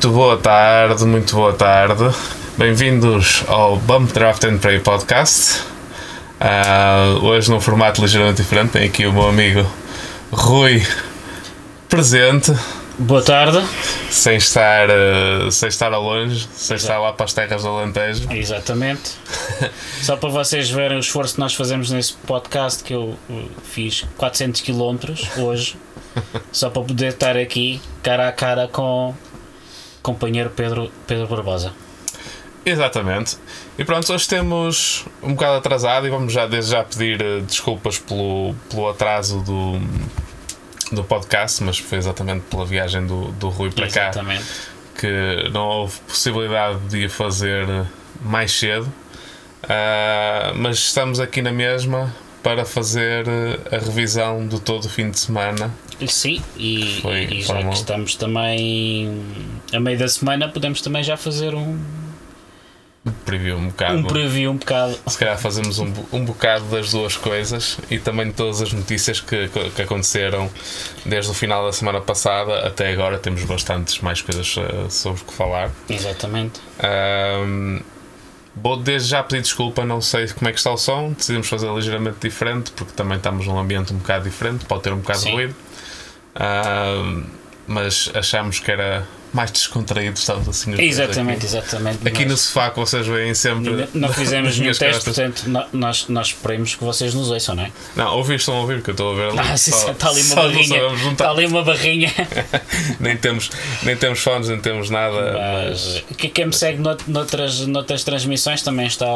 Muito boa tarde, muito boa tarde. Bem-vindos ao Bump Draft and Pray Podcast. Ah, hoje num formato ligeiramente diferente, tem aqui o meu amigo Rui presente, Boa tarde. sem estar, ah, sem estar ao longe, sem estar lá para as terras do Alentejo. Exatamente. Só para vocês verem o esforço que nós fazemos nesse podcast, que eu uh, fiz 400 km hoje, só para poder estar aqui cara a cara com companheiro Pedro, Pedro Barbosa. Exatamente. E pronto, hoje temos um bocado atrasado e vamos já desde já pedir eh, desculpas pelo, pelo atraso do, do podcast, mas foi exatamente pela viagem do, do Rui para cá Exatamente. que não houve possibilidade de fazer mais cedo. Ah, mas estamos aqui na mesma para fazer eh, a revisão de todo o fim de semana. Sim, e, Foi e já que estamos também a meio da semana, podemos também já fazer um, Preview um bocado. um preview um bocado. Se calhar fazemos um, um bocado das duas coisas e também de todas as notícias que, que, aconteceram desde o final da semana passada até agora. Temos bastantes mais coisas eh, sobre o que falar. Exatamente. Ahm, vou desde já pedir desculpa, não sei como é que está o som. Decidimos fazer ligeiramente diferente porque também estamos num ambiente um bocado diferente, pode ter um bocado de Sim. ruído. Ahm, mas achamos que era mais descontraído, estamos assim. Exatamente, Aqui, exatamente. aqui no Nós- sofá que vocês veem sempre. Não fizemos nenhum teste, portanto, no- nós, nós esperemos que vocês nos ouçam, não é? Não, ouvir estão a ouvir, que eu estou a ver. Ah, sim, Só- está ali uma barrinha. Está tá- ali uma barrinha. nem, temos, nem temos fones, nem temos nada. Mas que- quem me segue nout- noutras, noutras transmissões também está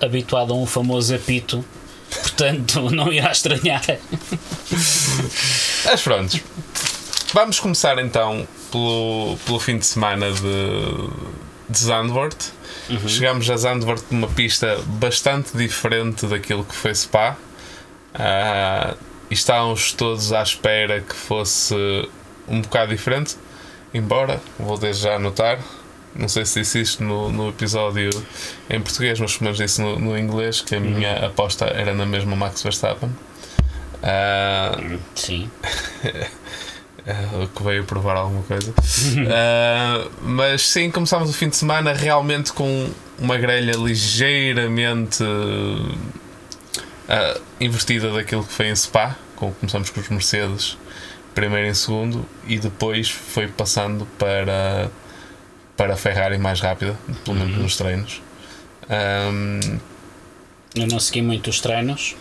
habituado a um famoso apito. Portanto, não irá estranhar. Mas pronto. Vamos começar então pelo, pelo fim de semana de, de Zandvoort. Chegámos a Zandvoort numa pista bastante diferente daquilo que foi Spa. E estávamos todos à espera que fosse um bocado diferente. Embora, vou desde já anotar, não sei se disse isto no, no episódio em português, mas pelo menos disse no, no inglês, que a minha aposta era na mesma Max Verstappen. Ah, Sim. Uh, que veio provar alguma coisa. Uh, mas sim, começámos o fim de semana realmente com uma grelha ligeiramente uh, invertida daquilo que foi em Spa. Com, começamos com os Mercedes primeiro em segundo e depois foi passando para, para a Ferrari mais rápida, pelo menos nos treinos. Um, Eu não segui muito os treinos.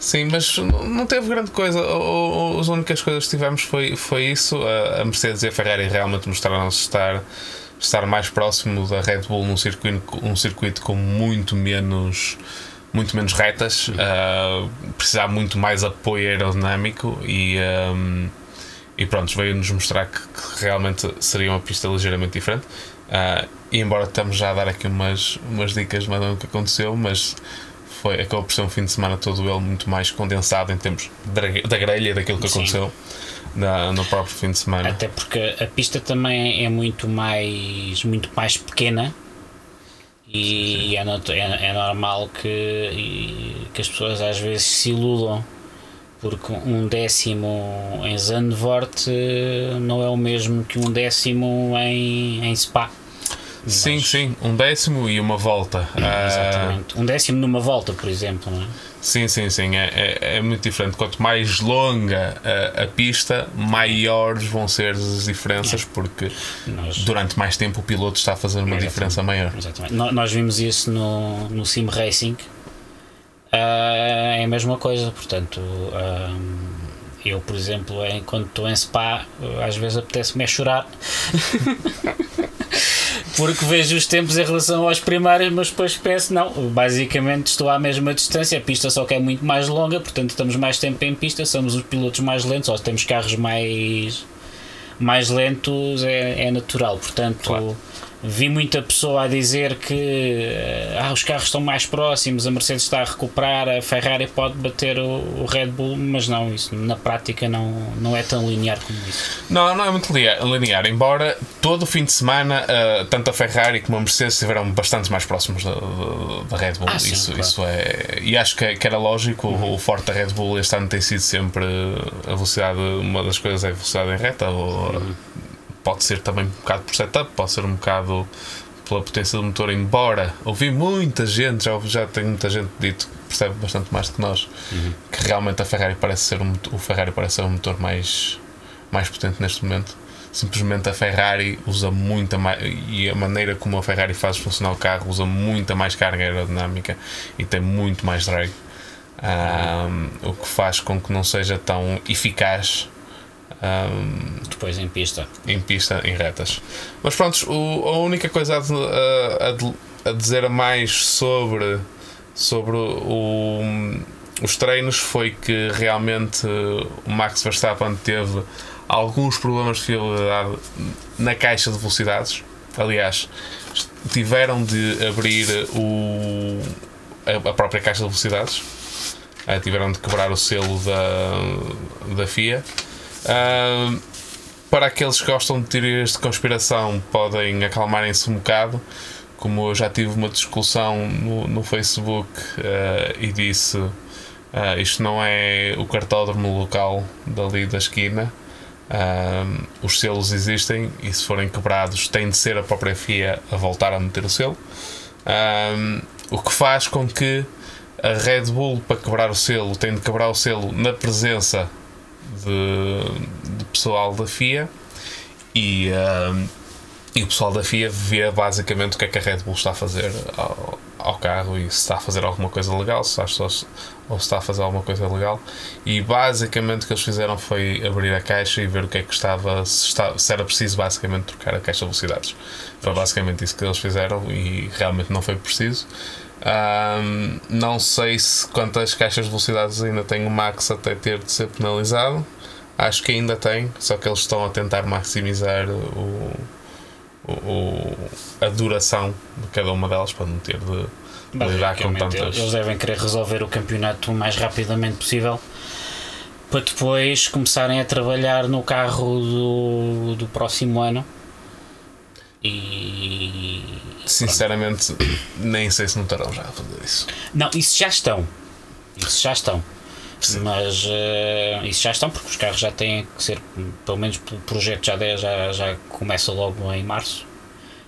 Sim, mas não teve grande coisa. O- o- As únicas coisas que tivemos foi, foi isso. A a Mercedes e a Ferrari realmente mostraram-se estar, estar mais próximo da Red Bull num circuito, um circuito com muito menos, muito menos retas, ah, precisar muito mais apoio aerodinâmico e, ahm, e pronto, veio-nos mostrar que, que realmente seria uma pista ligeiramente diferente. Ah, e embora estamos já a dar aqui umas, umas dicas mais do que aconteceu, mas foi, acabou por ser um fim de semana todo ele muito mais condensado em termos da, grelha daquilo que Sim. aconteceu na- no próprio fim de semana. Até porque a pista também é muito mais, muito mais pequena. E é, é, é normal que, que as pessoas às vezes se iludam porque um décimo em Zandvoort eh, não é o mesmo que um décimo em, em Spa. Sim, Mas- sim, um décimo e uma volta. Ah, Exatamente. Um décimo numa volta, por exemplo, não é? sim, sim, sim, é, é, é muito diferente. Quanto mais longa a, a pista, maiores vão ser as diferenças, porque Nós, durante mais tempo o piloto está a fazer uma Exatamente. diferença maior. exatamente. Nós vimos isso no, no Sim Racing. Ah, é a mesma coisa, portanto, ah, eu, por exemplo, enquanto estou em Spa, às vezes apetece-me é chorar. Porque vejo os tempos em relação aos primários, mas depois penso, não, basicamente estou à mesma distância, a pista só que é muito mais longa, portanto estamos mais tempo em pista, somos os pilotos mais lentos, ou temos carros mais, mais lentos, é, é natural. Portanto, Claro. Vi muita pessoa a dizer que eh, ah, os carros estão mais próximos, a Mercedes está a recuperar, a Ferrari pode bater o, o Red Bull, mas não, isso na prática não, não é tão linear como isso. Não, não é muito linear, embora todo o fim de semana ah, tanto a Ferrari como a Mercedes estiveram bastante mais próximos da, Red Bull. Ah, sim, isso, claro. isso é. E acho que, que era lógico, o- o forte da Red Bull este ano tem sido sempre a velocidade, uma das coisas é a velocidade em reta, ou pode ser também um bocado por setup, pode ser um bocado pela potência do motor, embora ouvi muita gente, já, já tem muita gente dito que percebe bastante mais do que nós, Uhum. que realmente a Ferrari parece ser um, o Ferrari parece ser o motor mais, mais potente neste momento. Simplesmente a Ferrari usa muita mais e a maneira como a Ferrari faz funcionar o carro usa muita mais carga aerodinâmica e tem muito mais drag. Ahm, o que faz com que não seja tão eficaz ahm, Depois em pista. em pista, em retas. Mas pronto, o- a única coisa a, a- a dizer a mais sobre, sobre o- os treinos foi que realmente o Max Verstappen teve alguns problemas de fiabilidade na caixa de velocidades. Aliás, tiveram de abrir o, a, a própria caixa de velocidades. Ah, tiveram de quebrar o selo da, da FIA. Para aqueles que gostam de teorias de conspiração, podem acalmarem-se um bocado. Como eu já tive uma discussão no, no Facebook ah, e disse: ah, isto não é o cartódromo local dali da esquina. Ah, os selos existem e, se forem quebrados, tem de ser a própria FIA a voltar a meter o selo. O que faz com que a Red Bull, para quebrar o selo, tem de quebrar o selo na presença de, de pessoal da FIA e, e o pessoal da FIA vê basicamente o que é que a Red Bull está a fazer ao, ao carro e se está a fazer alguma coisa legal, se está, ou se está a fazer alguma coisa legal. E basicamente o que eles fizeram foi abrir a caixa e ver o que é que estava, se, está, se era preciso basicamente trocar a caixa de velocidades. Foi basicamente isso que eles fizeram e realmente não foi preciso. Ahm, não sei se quantas caixas de velocidades ainda tem o Max até ter de ser penalizado. Acho que ainda tem, só que eles estão a tentar maximizar o, o- a duração de cada uma delas para não ter de lidar com tantas. Eles devem querer resolver o campeonato o mais rapidamente possível para depois começarem a trabalhar no carro do, do próximo ano. E. Sinceramente, nem sei se não estarão já a fazer isso. Não, isso já estão. Isso já estão. Mas eh, isso já estão porque os carros já têm que ser, pelo menos o projeto já, de- já, já começa logo em março.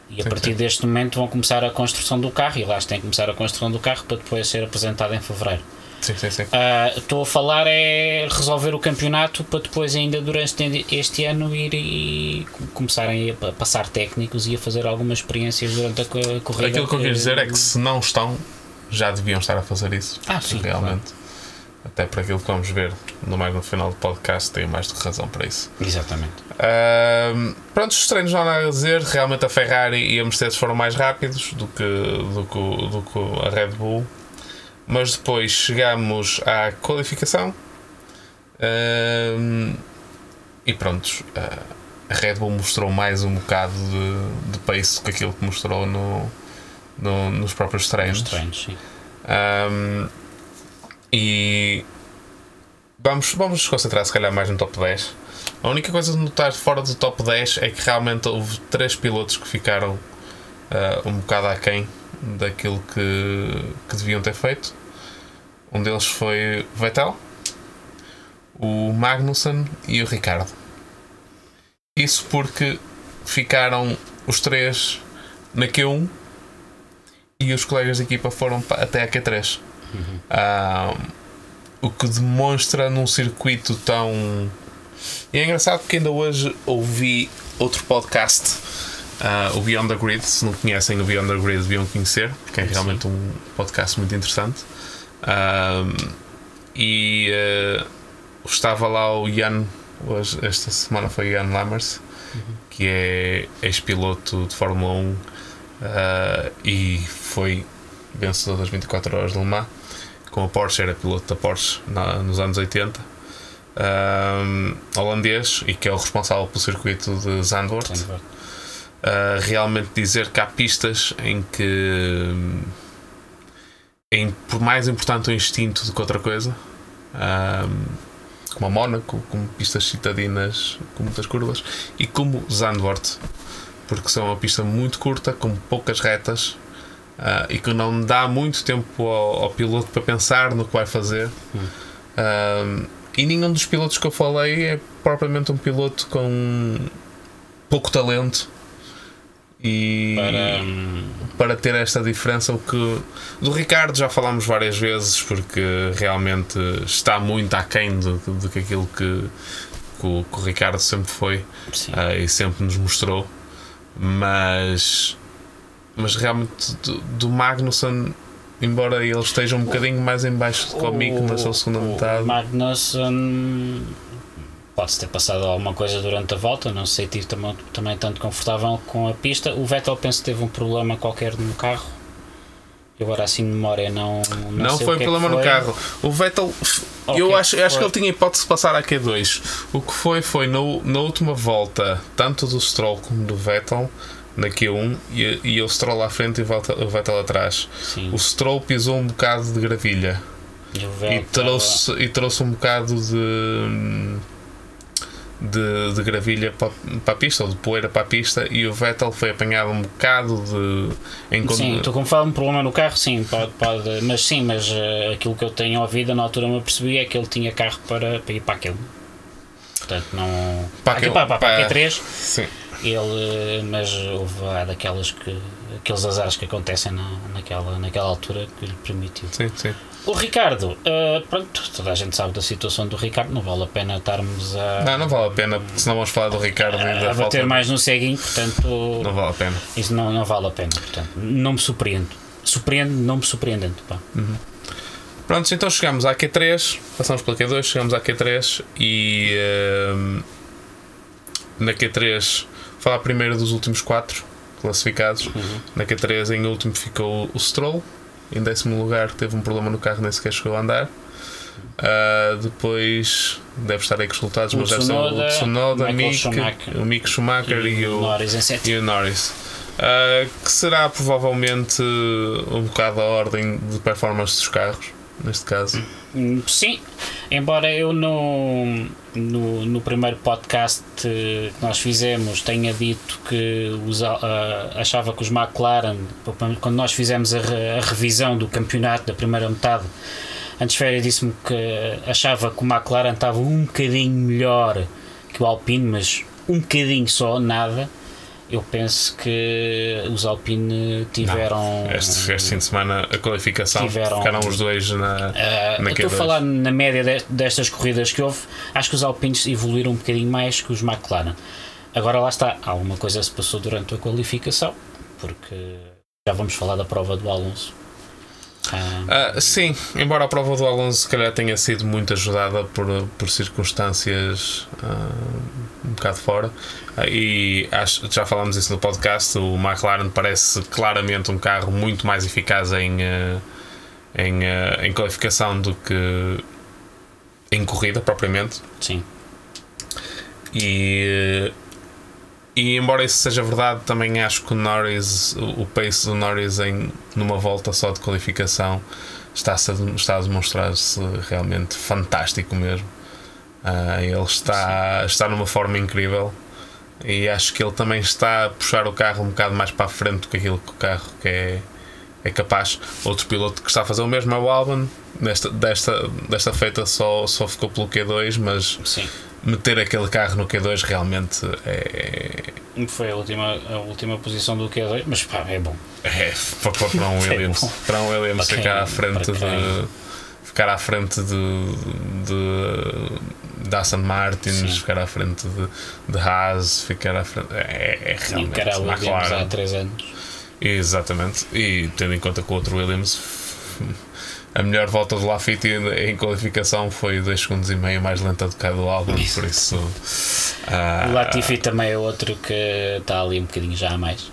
E a Sim, partir sim. deste momento vão começar a construção do carro e lá tem que começar a construção do carro para depois ser apresentado em fevereiro. Sim, sim, sim. Ah, Estou a falar é resolver o campeonato para depois ainda durante este ano ir e co- começarem a pa- passar técnicos e a fazer algumas experiências durante a co- a corrida. Aquilo que eu quero dizer é que se não estão, já deviam estar a fazer isso. Ah, sim, Realmente. Até para aquilo que vamos ver no mais no final do podcast, tenho mais do que razão para isso. Exatamente. Ahm, pronto, os treinos não há nada a dizer. Realmente a Ferrari e a Mercedes foram mais rápidos do que, do que, do que a Red Bull. Mas depois chegamos à qualificação. E pronto, a Red Bull mostrou mais um bocado de, de pace do que aquilo que mostrou no, no- nos próprios treinos. Os treinos, sim. Um, e vamos, vamos nos concentrar se calhar mais no top 10. A única coisa de notar fora do top 10 é que realmente houve três pilotos que ficaram uh, um bocado aquém daquilo que, que deviam ter feito. Um deles foi Vettel, o Magnussen e o Ricardo. Isso porque ficaram os três na Q1 e os colegas de equipa foram até a Q3. Ah, o que demonstra num circuito tão. E é engraçado porque ainda hoje ouvi outro podcast, ah, o Beyond the Grid. Se não conhecem o Beyond the Grid, deviam conhecer, porque é realmente um podcast muito interessante. Ah, e ah, estava lá o Jan, hoje, esta semana foi Jan Lammers, que é ex-piloto de Fórmula 1 ah, e foi vencedor das 24 horas de Le Mans com a Porsche, era piloto da Porsche na- nos anos 80 Ahm, holandês e que é o responsável pelo circuito de Zandvoort Uh, realmente dizer que há pistas em que é por mais importante o instinto do que outra coisa um, como a Mónaco, como pistas citadinas com muitas curvas e como Zandvoort porque são uma pista muito curta com poucas retas uh, e que não dá muito tempo ao, ao piloto para pensar no que vai fazer. Um, e nenhum dos pilotos que eu falei é propriamente um piloto com pouco talento e Para, para ter esta diferença. O que do Ricardo já falámos várias vezes, porque realmente está muito aquém do, do que aquilo que, que, o, que o Ricardo sempre foi ah, e sempre nos mostrou. Mas, mas realmente do, do Magnusson, embora ele esteja um bocadinho mais em baixo do que o Mick na sua segunda o metade. Magnussen pode-se ter passado alguma coisa durante a volta, não sei, estive também, também tanto confortável com a pista. O Vettel penso que teve um problema qualquer no carro. Eu agora assim de memória não. Não, Não foi é problema que no carro. O Vettel, eu é acho, que acho que ele tinha hipótese de passar a Q2. O que foi foi no, na última volta, tanto do Stroll como do Vettel, na Q1, e, e o Stroll à frente e o Vettel, o Vettel atrás. Sim. O Stroll pisou um bocado de gravilha E, o e trouxe, e trouxe um bocado de. De, de gravilha para, para a pista, ou de poeira para a pista, e o Vettel foi apanhado um bocado de. Em, Sim, estou com fala um problema no carro, sim, pode, pode, mas sim, mas eh, aquilo que eu tenho ouvido na altura me apercebi é que ele tinha carro para, para ir para aquele. Portanto, não. Para aquele- para, para, para para- Q3, Sim. ele, eh, mas houve há daquelas que. aqueles azares que acontecem na, naquela, naquela altura que lhe permitiu. Sim, sim. O Ricardo, eh, pronto, toda a gente sabe da situação do Ricardo, não vale a pena estarmos a, Não, não vale a pena, porque senão vamos falar do Ricardo e a da falta bater mais no ceguinho, portanto. Não vale a pena. Isso não, não vale a pena, portanto, não me surpreendo. Surpreende, não me surpreendendo. Pá. Prontos, então chegamos à Q3, passamos pela Q2, chegamos à Q3 e ehm, na Q3 falar primeiro dos últimos quatro classificados. Na Q3 em último ficou o Stroll, em décimo lugar teve um problema no carro, nem sequer chegou a andar. Ah, depois deve estar aí com os resultados, O mas deve ser o Tsunoda, Tsunoda, Michael Mick, Schumacher. o Mick Schumacher e, o, Norris e o Norris. Ah, que será provavelmente um bocado a ordem de performance dos carros, neste caso. Hum, Sim, embora eu no, no, no primeiro podcast eh, que nós fizemos tenha dito que os, achava que os McLaren, quando nós fizemos a, a revisão do campeonato da primeira metade, antes férias disse-me que achava que o McLaren estava um bocadinho melhor que o Alpine, mas um bocadinho só, nada. Eu penso que os Alpine tiveram. Este, este fim de semana a qualificação Tiveram- ficaram os dois na, Uh, na estou a Q2. falar na média de- destas corridas que houve, acho que os Alpines evoluíram um bocadinho mais que os McLaren. Agora lá está, alguma coisa se passou durante a qualificação, porque já vamos falar da prova do Alonso. Ah, sim, embora a prova do Alonso se calhar tenha sido muito ajudada por, por circunstâncias ah, um bocado fora, Ah, e acho, já falámos isso no podcast. O McLaren parece claramente um carro muito mais eficaz em, ah, em, em qualificação do que em corrida propriamente. sim, E, e embora isso seja verdade, também acho que o Norris, o pace do Norris em, numa volta só de qualificação está a, está a demonstrar-se realmente fantástico mesmo. Ah, ele está, está numa forma incrível e acho que ele também está a puxar o carro um bocado mais para a frente do que aquilo que o carro que é, é capaz. Outro piloto que está a fazer o mesmo é o Albon. Desta, desta, desta feita só, só ficou pelo Q2, mas sim. Meter aquele carro no Q2 realmente é, Foi a última, a última posição do Q2, mas pá, é bom. é para, para, para um Williams, bom. para um Williams Para ficar quem- à frente de ficar à frente de, de, de Aston Martin, Sim. ficar à frente de, de Haas, ficar à frente é, é realmente Encarar o Williams há McLaren. 3 anos. Exatamente. E tendo em conta que o outro Williams, a melhor volta do Lafitte em qualificação foi 2 segundos e meio mais lenta do que a do Albon, por isso. ah, O Latifi também é outro que está ali um bocadinho já a mais.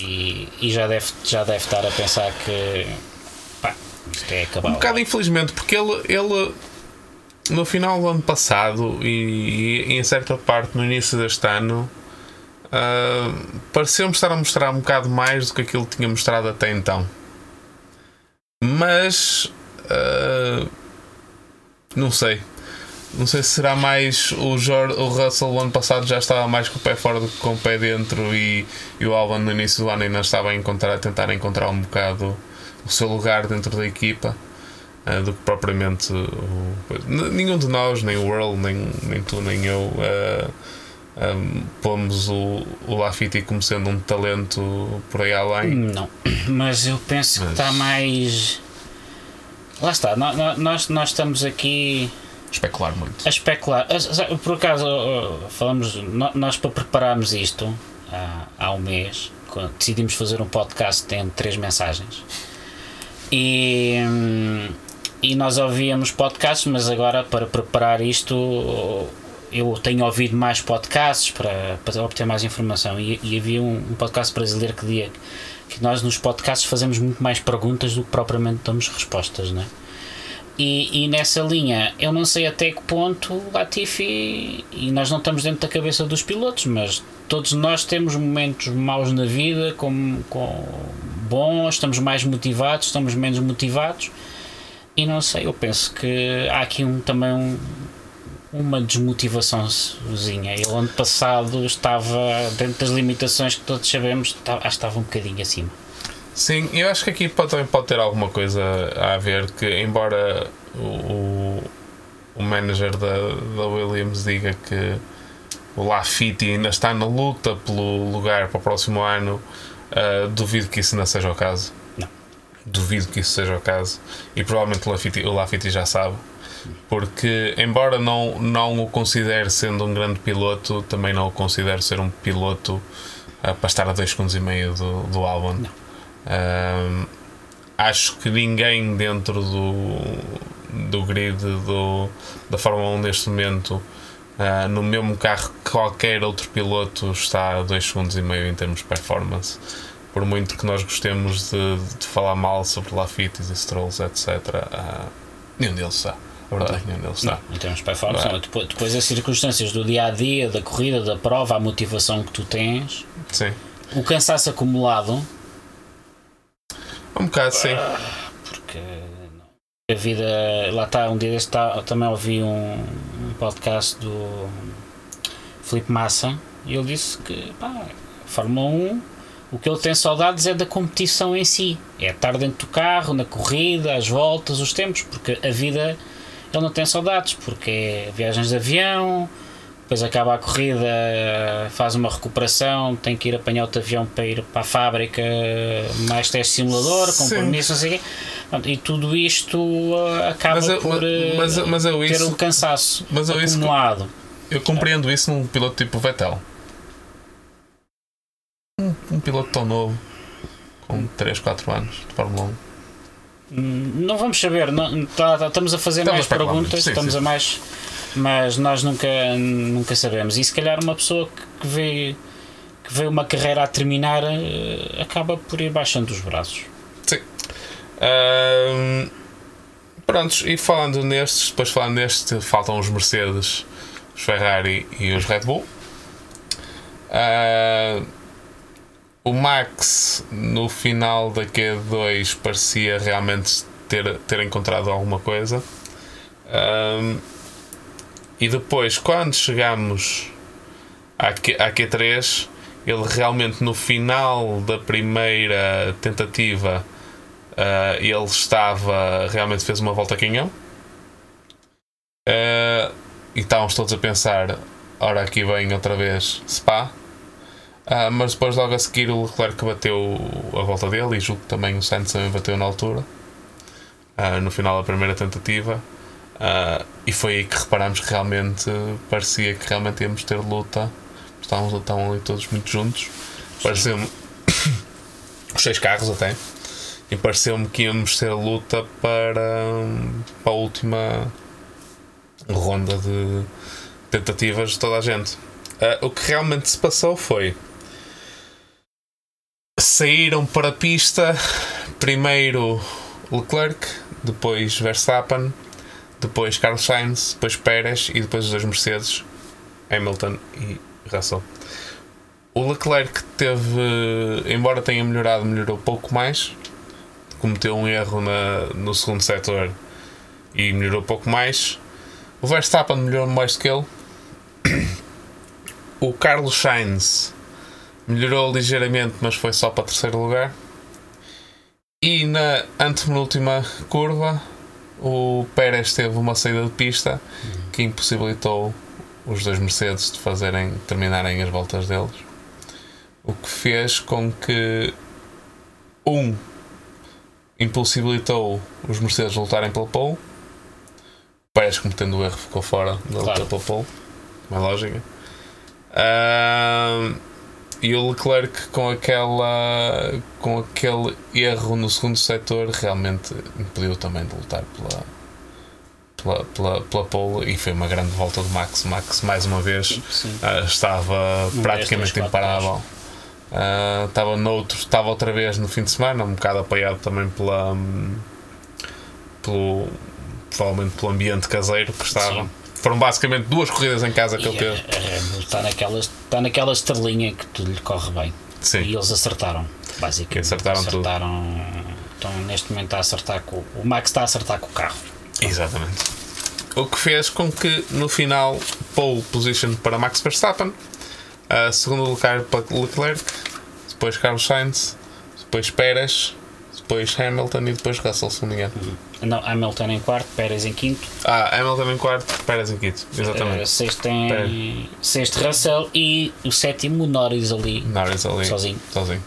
E, e já, deve, já deve estar a pensar que pá, isto é acabar. Um bocado infelizmente, porque ele, ele no final do ano passado e, e em certa parte no início deste ano ah, pareceu-me estar a mostrar um bocado mais do que aquilo que tinha mostrado até então. Mas ah, não sei. Não sei se será mais o, Jor, o Russell o ano passado já estava mais com o pé fora do que com o pé dentro e, e o Albon no início do ano ainda estava a, encontrar, a tentar encontrar um bocado o seu lugar dentro da equipa ah, do que propriamente o, nenhum de nós, nem o World, nem, nem tu, nem eu ah, um, pomos o, o Lafitte como sendo um talento por aí além. Não, mas eu penso Mas- que está mais. Lá está, nó- nó- nós, nós estamos aqui Especular muito. a especular. Ah, Por acaso, oh, falamos, nó- nós para prepararmos isto há, há um mês, decidimos fazer um podcast que tem três mensagens. E, hum, e nós ouvíamos podcasts, mas agora para preparar isto eu tenho ouvido mais podcasts para, para obter mais informação. E, e havia um, um podcast brasileiro que dizia que nós nos podcasts fazemos muito mais perguntas do que propriamente damos respostas, não é? E, e nessa linha, eu não sei até que ponto o Latifi, e nós não estamos dentro da cabeça dos pilotos, mas todos nós temos momentos maus na vida, com, com bons, estamos mais motivados, estamos menos motivados, e não sei, eu penso que há aqui um, também um, uma desmotivaçãozinha. Ele ano passado estava dentro das limitações que todos sabemos, estava, acho que estava um bocadinho acima. Sim, eu acho que aqui pode, também pode ter alguma coisa a ver que, embora o, o, manager da, da Williams diga que o Lafitte ainda está na luta pelo lugar para o próximo ano, ah, duvido que isso não seja o caso. Não. Duvido que isso seja o caso. E provavelmente o Lafitte, o Lafitte já sabe. Porque, embora não, não o considere sendo um grande piloto, também não o considero ser um piloto ah, para estar a 2 segundos e meio do, do Albon. Não. Um, acho que ninguém dentro do, do grid do, da Fórmula 1 neste momento, uh, no mesmo carro que qualquer outro piloto, está a 2 segundos e meio em termos de performance. Por muito que nós gostemos de, de falar mal sobre Lafitte e Strolls, etc., uh, nenhum deles está. A verdade é que nenhum deles está. Não, em termos de performance, Não. não. Depois, depois as circunstâncias do dia a dia, da corrida, da prova, a motivação que tu tens, Sim. o cansaço acumulado, Um bocado, sim. porque não. a vida. Lá está, um dia deste tá- também ouvi um, um podcast do Felipe Massa e ele disse que pá, Fórmula 1. O que ele tem saudades é da competição em si. É estar dentro do carro, na corrida, as voltas, os tempos, porque a vida ele não tem saudades, porque é viagens de avião, depois acaba a corrida, faz uma recuperação, tem que ir apanhar outro avião para ir para a fábrica, mais teste simulador, Sim. compromisso, não sei o quê. Pronto, E tudo isto uh, acaba Mas eu- por uh, mas- mas eu ter isso- um cansaço mas eu isso- acumulado. Eu compreendo isso num piloto tipo Vettel. Um, um piloto tão novo, com 3, 4 anos de Fórmula 1. Hum, Não vamos saber, não, tá- tá- estamos a fazer Estamos a mais especular perguntas, sim, estamos sim. a mais, mas nós nunca, nunca sabemos. E se calhar uma pessoa que, vê que vê uma carreira a terminar eh, acaba por ir baixando os braços. Sim. Ahm, prontos, e falando nestes, depois falando neste, faltam os Mercedes, os Ferrari e os Red Bull. Ah, o Max no final da Q2 parecia realmente ter, ter encontrado alguma coisa. Ahm, e depois, quando chegamos à, Q, à Q3, ele realmente no final da primeira tentativa ah, ele estava realmente fez uma volta a canhão Ah, e estávamos todos a pensar ora aqui vem outra vez Spa Ah, mas depois logo a seguir o Leclerc bateu a volta dele e julgo que também o Sainz também bateu na altura ah, no final da primeira tentativa Ah, e foi aí que reparámos que realmente parecia que realmente íamos ter luta Estávamos estavam ali todos muito juntos. Pareceu-me. Os seis carros até. E pareceu-me que íamos ter luta para, para a última ronda de tentativas de toda a gente. Ah, o que realmente se passou foi. Saíram para a pista primeiro Leclerc, depois Verstappen, depois Carlos Sainz, depois Pérez e depois os dois Mercedes, Hamilton e Russell. O Leclerc teve, embora tenha melhorado, melhorou pouco mais. Cometeu um erro na, no segundo setor e melhorou pouco mais. O Verstappen melhorou mais do que ele. O Carlos Sainz melhorou ligeiramente, mas foi só para terceiro lugar. E na antepenúltima curva, o Pérez teve uma saída de pista que impossibilitou os dois Mercedes de fazerem terminarem as voltas deles, o que fez com que um impossibilitou os Mercedes lutarem pela pole. Pérez cometendo o erro ficou fora da luta Claro. pela pole, uma lógica. Ahm, e o Leclerc com aquela com aquele erro no segundo setor realmente impediu também de lutar pela pela, pela, pela pole e foi uma grande volta do Max. Max mais uma vez ah, estava Um praticamente 10, 3, 4, imparável. Ah, estava noutro, estava outra vez no fim de semana, um bocado apoiado também pela hum, pelo provavelmente pelo ambiente caseiro que estava. Sim. Foram basicamente duas corridas em casa que ele E teve. a, Red Bull está naquela, está naquela estrelinha que tudo lhe corre bem. Sim. E eles acertaram, basicamente. Acertaram tudo. acertaram Estão neste momento a acertar com o Max está a acertar com o carro. Exatamente. O que fez com que no final pole position para Max Verstappen, a segundo lugar para Leclerc, depois Carlos Sainz, depois Pérez, depois Hamilton e depois Russell, se não me engano. Não, Hamilton em quarto, Pérez em quinto, Ah, Hamilton em quarto, Pérez em quinto. Exatamente. sexto, em, sexto Russell e o sétimo Norris ali Norris ali. sozinho. sozinho.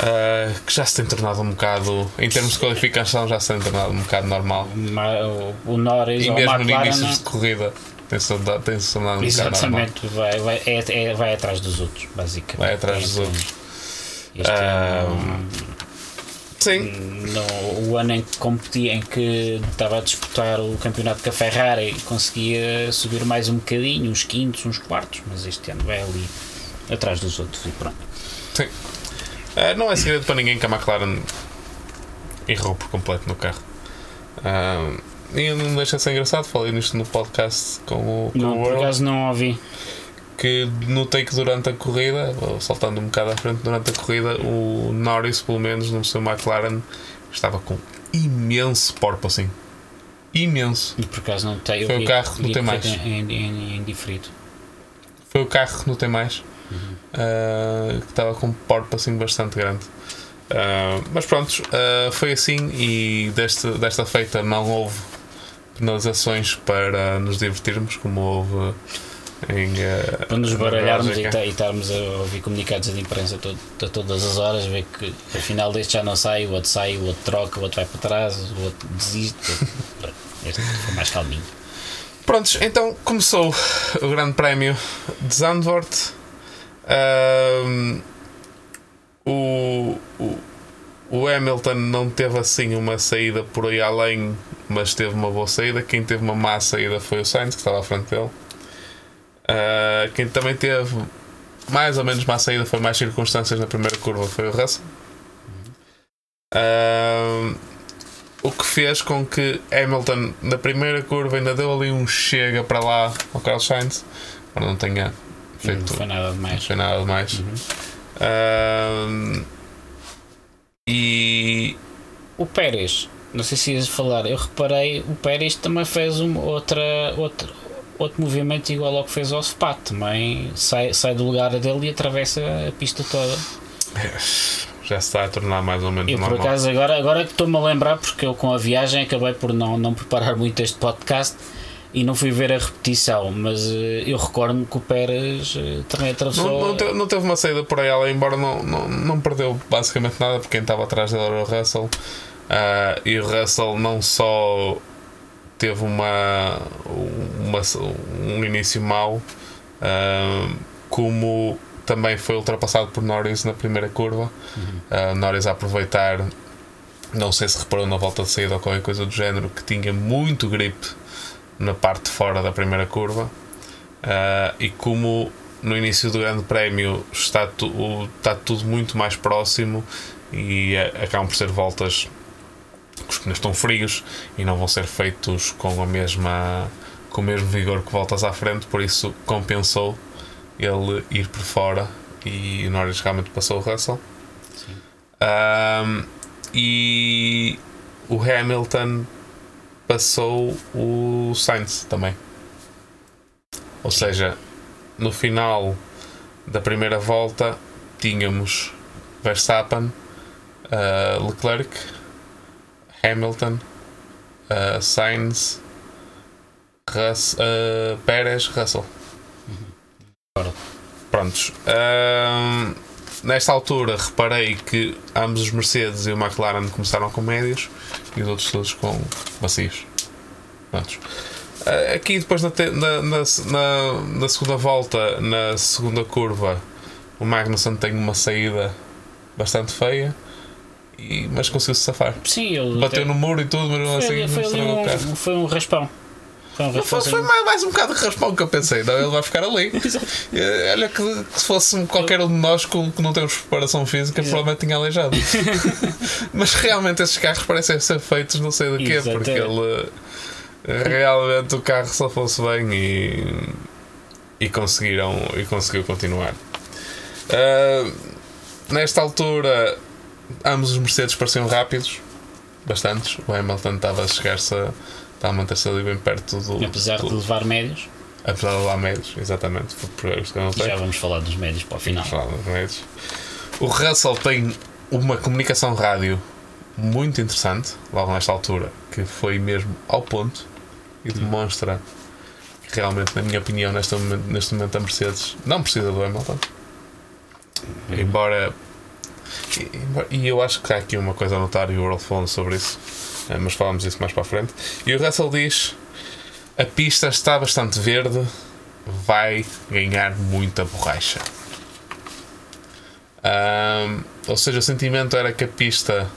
Ah, que já se tem tornado um bocado, em termos de qualificação, já se tem tornado um bocado normal. Ma- o- O Norris E mesmo no início né? de corrida, tem-se tornado tornado um. Exatamente, vai, vai, é, é- vai atrás dos outros, basicamente. Vai atrás dos outros. Este Ah, ano, Sim, no, o ano em que competi, em que estava a disputar o campeonato com a Ferrari, conseguia subir mais um bocadinho, uns quintos, uns quartos, mas este ano vai ali atrás dos outros e pronto. sim. Ah, não é segredo para ninguém que a McLaren errou por completo no carro. Ah, e não deixa de ser engraçado, falei nisto no podcast com o, com Não, o por acaso não ouvi. Que notei que durante a corrida, saltando um bocado à frente, durante a corrida, o Norris, pelo menos no seu McLaren, estava com imenso porpoising. Imenso. E por acaso não tem. Foi o carro que não tem mais. Em, em, em diferido. Foi o carro que não tem mais, ah, que estava com um porpoising bastante grande. Ah, mas pronto, ah, foi assim e deste, desta feita não houve penalizações para nos divertirmos, como houve em. ah, Para nos baralharmos e, e estarmos a ouvir comunicados de imprensa to- a todas as horas, ver que afinal deste já não sai, o outro sai, o outro troca, o outro vai para trás, o outro desiste. Este foi mais calminho. Prontos, então começou o Grande Prémio de Zandvoort. Ahm, o, o, o Hamilton não teve assim uma saída por aí além, mas teve uma boa saída. Quem teve uma má saída foi o Sainz, que estava à frente dele. Ah, quem também teve mais ou menos má saída foi mais circunstâncias na primeira curva foi o Russell. Ahm, o que fez com que Hamilton na primeira curva ainda deu ali um chega para lá ao Carlos Sainz, para não tenha Não feito foi nada não demais. foi nada demais. Ahm, e O Pérez, não sei se ias falar, eu reparei, o Pérez também fez um, outra, outra, outro movimento igual ao que fez ao Spa, também sai, sai do lugar dele e atravessa a pista toda. já se está a tornar mais ou menos Eu por normal. acaso agora, agora que estou-me a lembrar, porque eu com a viagem acabei por não, não preparar muito este podcast e não fui ver a repetição, mas eh, eu recordo-me que o Pérez eh, também atravessou. Não, não, teve, não teve uma saída por aí além, embora não, não, não perdeu basicamente nada, porque quem estava atrás dele era o Russell. Ah, e o Russell não só teve uma, uma um início mau, ah, como também foi ultrapassado por Norris na primeira curva. Ah, Norris a aproveitar, não sei se reparou na volta de saída ou qualquer coisa do género, que tinha muito grip na parte de fora da primeira curva. Ah, e como no início do Grande Prémio está, tu, está tudo muito mais próximo e acabam por ser voltas os pneus estão frios e não vão ser feitos com a mesma com o mesmo vigor que voltas à frente, por isso compensou ele ir por fora e Norris realmente passou o Russell. Ahm, e o Hamilton passou o Sainz também. Ou seja, no final da primeira volta tínhamos Verstappen, uh, Leclerc, Hamilton, uh, Sainz, Russ, uh, Pérez, Russell. Claro. Prontos. Ahm, nesta altura reparei que ambos os Mercedes e o McLaren começaram com médios e os outros todos com macios. Prontos. Ah, aqui depois na, na, na- na segunda volta, na segunda curva, o Magnussen tem uma saída bastante feia, e, mas conseguiu-se safar. Sim, ele Bateu até- no muro e tudo, mas não foi, assim foi carro. um, foi um raspão. Foi um Foi, raspão. foi mais, mais um bocado de raspão que eu pensei, não, ele vai ficar ali. Olha que, que se fosse qualquer um de nós que, que não temos preparação física, Exato. provavelmente tinha aleijado. Mas realmente estes carros parecem ser feitos não sei de quê, Exato. porque ele eh, realmente o carro só fosse bem e, e conseguiram e conseguiu continuar. Ah, nesta altura ambos os Mercedes pareciam rápidos, bastantes. O Hamilton estava a chegar-se a, estava a manter-se ali bem perto do. Apesar de do- levar médios, Apesar de lá médios, exatamente. Já vamos falar dos médios para o final. Vamos falar dos médios. O Russell tem uma comunicação rádio muito interessante, logo nesta altura, que foi mesmo ao ponto e demonstra que realmente, na minha opinião, neste momento, neste momento a Mercedes não precisa do Hamilton. Embora. E- E eu acho que há aqui uma coisa a notar e o Earl falando sobre isso, eh, mas falamos isso mais para a frente. E o Russell diz: a pista está bastante verde, vai ganhar muita borracha. Ahm, ou seja, o sentimento era que a pista,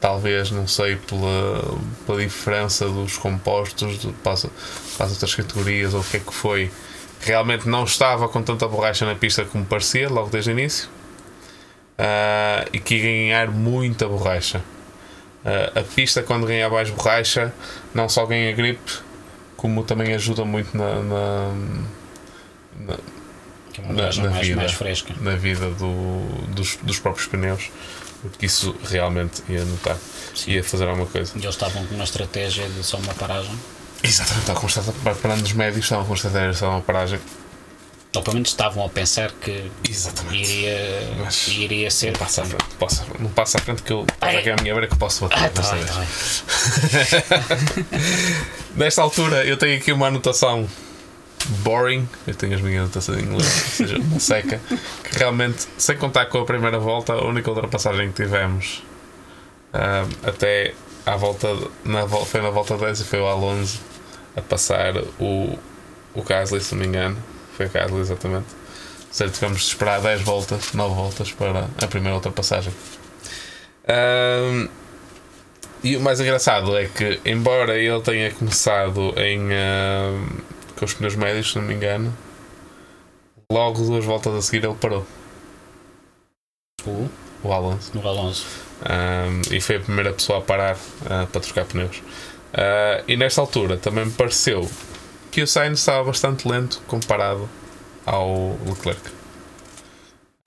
talvez, não sei, pela, pela diferença dos compostos de, para, para as outras categorias ou o que é que foi, realmente não estava com tanta borracha na pista como parecia logo desde o início Ah, e que ia ganhar muita borracha. Ah, a pista, quando ganha mais borracha, não só ganha gripe, como também ajuda muito na- na, na, é uma Na- na mais, vida. mais fresca. na vida do- dos, dos próprios pneus, porque isso realmente ia notar, ia fazer alguma coisa. E eles estavam com uma estratégia de só uma paragem. Exatamente, estava com estava parando nos médios, estava com estratégia só uma paragem. Ou pelo menos estavam a pensar que Exatamente. iria, Mas iria ser. Não passa à frente, posso, não passa à frente que eu Ai. passa aqui à minha beira que eu posso bater. Ah, tá desta bem, tá. Nesta altura eu tenho aqui uma anotação boring, eu tenho as minhas anotações em inglês, ou seja, uma seca, que realmente, sem contar com a primeira volta, a única ultrapassagem que tivemos ah, até à volta, na, foi na volta 10 e foi o Alonso a passar o, o Gasly, se não me engano, foi o Gasly exatamente. Seja, tivemos de esperar 10 voltas, 9 voltas para a primeira ultrapassagem. Ah, e o mais engraçado é que, embora ele tenha começado em, ah, com os pneus médios, se não me engano, logo duas voltas a seguir ele parou, O, o Alonso. no Alonso. Um, e foi a primeira pessoa a parar uh, para trocar pneus. Uh, e nesta altura também me pareceu que o Sainz estava bastante lento comparado ao Leclerc.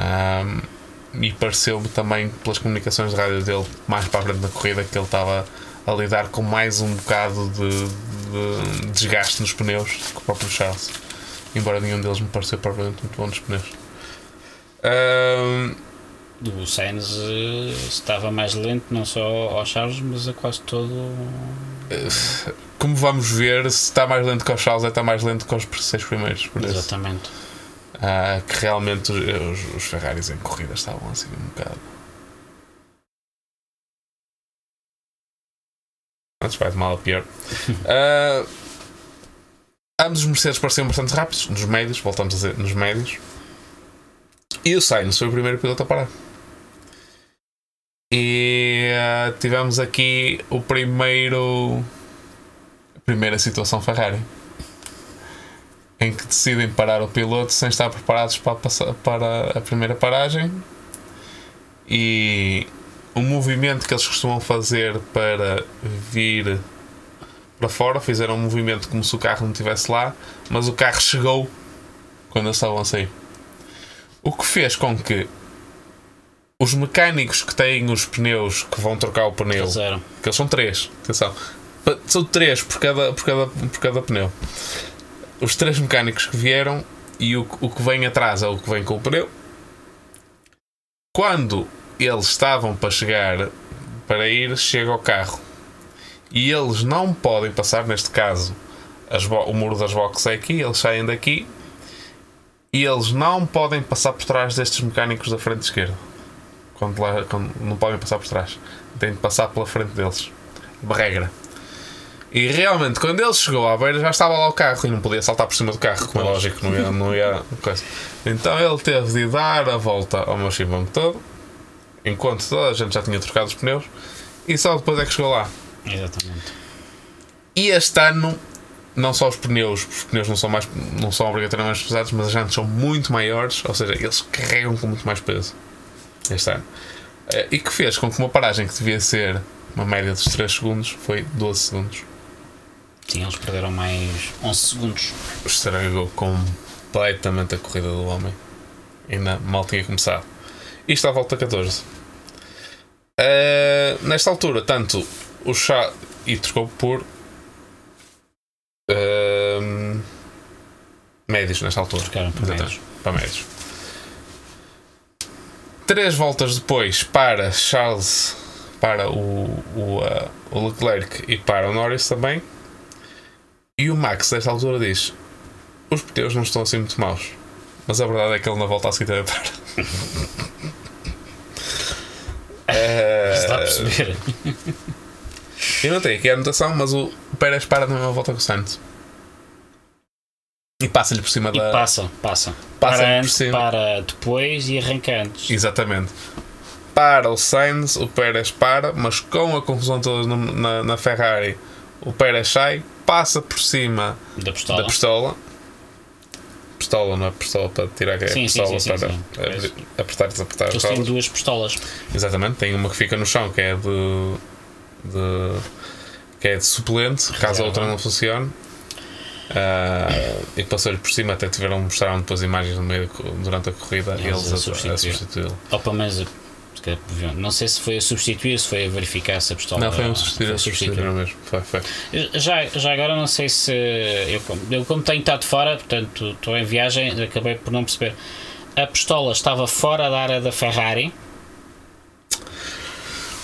Um, e pareceu-me também pelas comunicações de rádio dele mais para a frente da corrida que ele estava a lidar com mais um bocado de, de desgaste nos pneus que o próprio Charles. Embora nenhum deles me pareceu propriamente muito bom nos pneus. Um, O Sainz eh, estava mais lento, não só aos Charles, mas a quase todo. como vamos ver, se está mais lento que os Charles, é está mais lento que os seis primeiros. Por Exatamente. Ah, que realmente os, os- Ferraris em corrida estavam assim um bocado. Antes vai de mal a pior. Ah, ambos os Mercedes pareciam bastante rápidos, nos médios, voltamos a dizer, nos médios. E o Sainz foi o primeiro piloto a parar. E ah, tivemos aqui o primeiro. A primeira situação Ferrari em que decidem parar o piloto sem estar preparados para, passar, para a primeira paragem e o movimento que eles costumam fazer para vir para fora fizeram um movimento como se o carro não estivesse lá, mas o carro chegou quando eles estavam a sair. O que fez com que os mecânicos que têm os pneus que vão trocar o pneu Fizeram. que eles são três, atenção. São três por cada, por cada, por cada pneu. Os três mecânicos que vieram e o, o que vem atrás é o que vem com o pneu. Quando eles estavam para chegar, para ir, chega ao carro. E eles não podem passar, neste caso, o muro das boxes é aqui, eles saem daqui e eles não podem passar por trás destes mecânicos da frente esquerda. Quando, lá, quando não podem passar por trás, têm de passar pela frente deles. Regra. E realmente, quando ele chegou à beira, já estava lá o carro e não podia saltar por cima do carro, como é lógico, não ia. Não ia coisa. Então ele teve de dar a volta ao meu chimbanco todo, enquanto toda a gente já tinha trocado os pneus, e só depois é que chegou lá. Exatamente. E este ano, não só os pneus, os pneus não são, mais, não são obrigatoriamente mais pesados, mas as jantes são muito maiores, ou seja, eles carregam com muito mais peso. Este ano. Eh, E que fez com que uma paragem que devia ser uma média dos 3 segundos foi 12 segundos. Sim, eles perderam mais 11 segundos. Estragou completamente a corrida do homem. Ainda mal tinha começado. Isto à volta 14. Eh, nesta altura, tanto o chá. E trocou por. ehm, médios nesta altura. Trocaram Exatamente, médios. Para médios. Três voltas depois para Charles, para o, o, eh, o Leclerc e para o Norris também. E o Max, nesta altura, diz: Os pneus não estão assim muito maus. Mas a verdade é que ele na volta a seguir também para. Eh, dá a perceber. Eu não tenho aqui a anotação, mas o Pérez para na mesma volta que o Sainz. E passa-lhe por cima E da. passa, passa. Passa para por antes, cima. para depois e arranca antes. Exatamente. Para o Sainz, o Pérez para, mas com a confusão toda no- na, na Ferrari, o Pérez sai, passa por cima Da pistola. da pistola. Pistola, não é pistola para tirar a Sim, sim, pistola sim, sim, para sim. abrir- apertar e desapertar Eles têm duas pistolas. Exatamente, tem uma que fica no chão que é de. de que é de suplente, caso a outra não funcione. Ah, e passou-lhe por cima, até tiveram mostraram depois imagens no meio durante a corrida Eles eles a a, a substituí-lo. Não sei se foi a substituir, se foi a verificar se a pistola. Não, foi foi substituir, a a substituir mesmo. Foi, foi. Já, já agora não sei se. Eu, como- eu, como tenho estado fora, portanto estou em viagem, acabei por não perceber. A pistola estava fora da área da Ferrari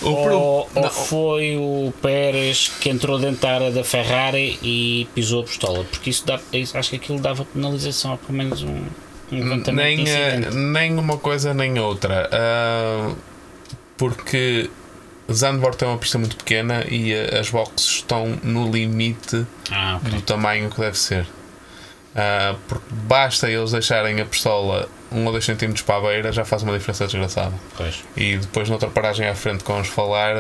O pro- ou, ou não, foi o Pérez que entrou dentro da área da Ferrari e pisou a pistola? Porque isso dá, isso- acho que aquilo dava penalização, ou pelo menos um, um levantamento de nem, eh, incidente. nem uma coisa nem outra. Ah, porque Zandvoort é uma pista muito pequena e eh, as boxes estão no limite Ah, ok. do tamanho que deve ser. Ah, porque basta eles deixarem a pistola 1 ou 2 cm para a beira, já faz uma diferença desgraçada. Pois. E depois, noutra paragem à frente, que vamos falar,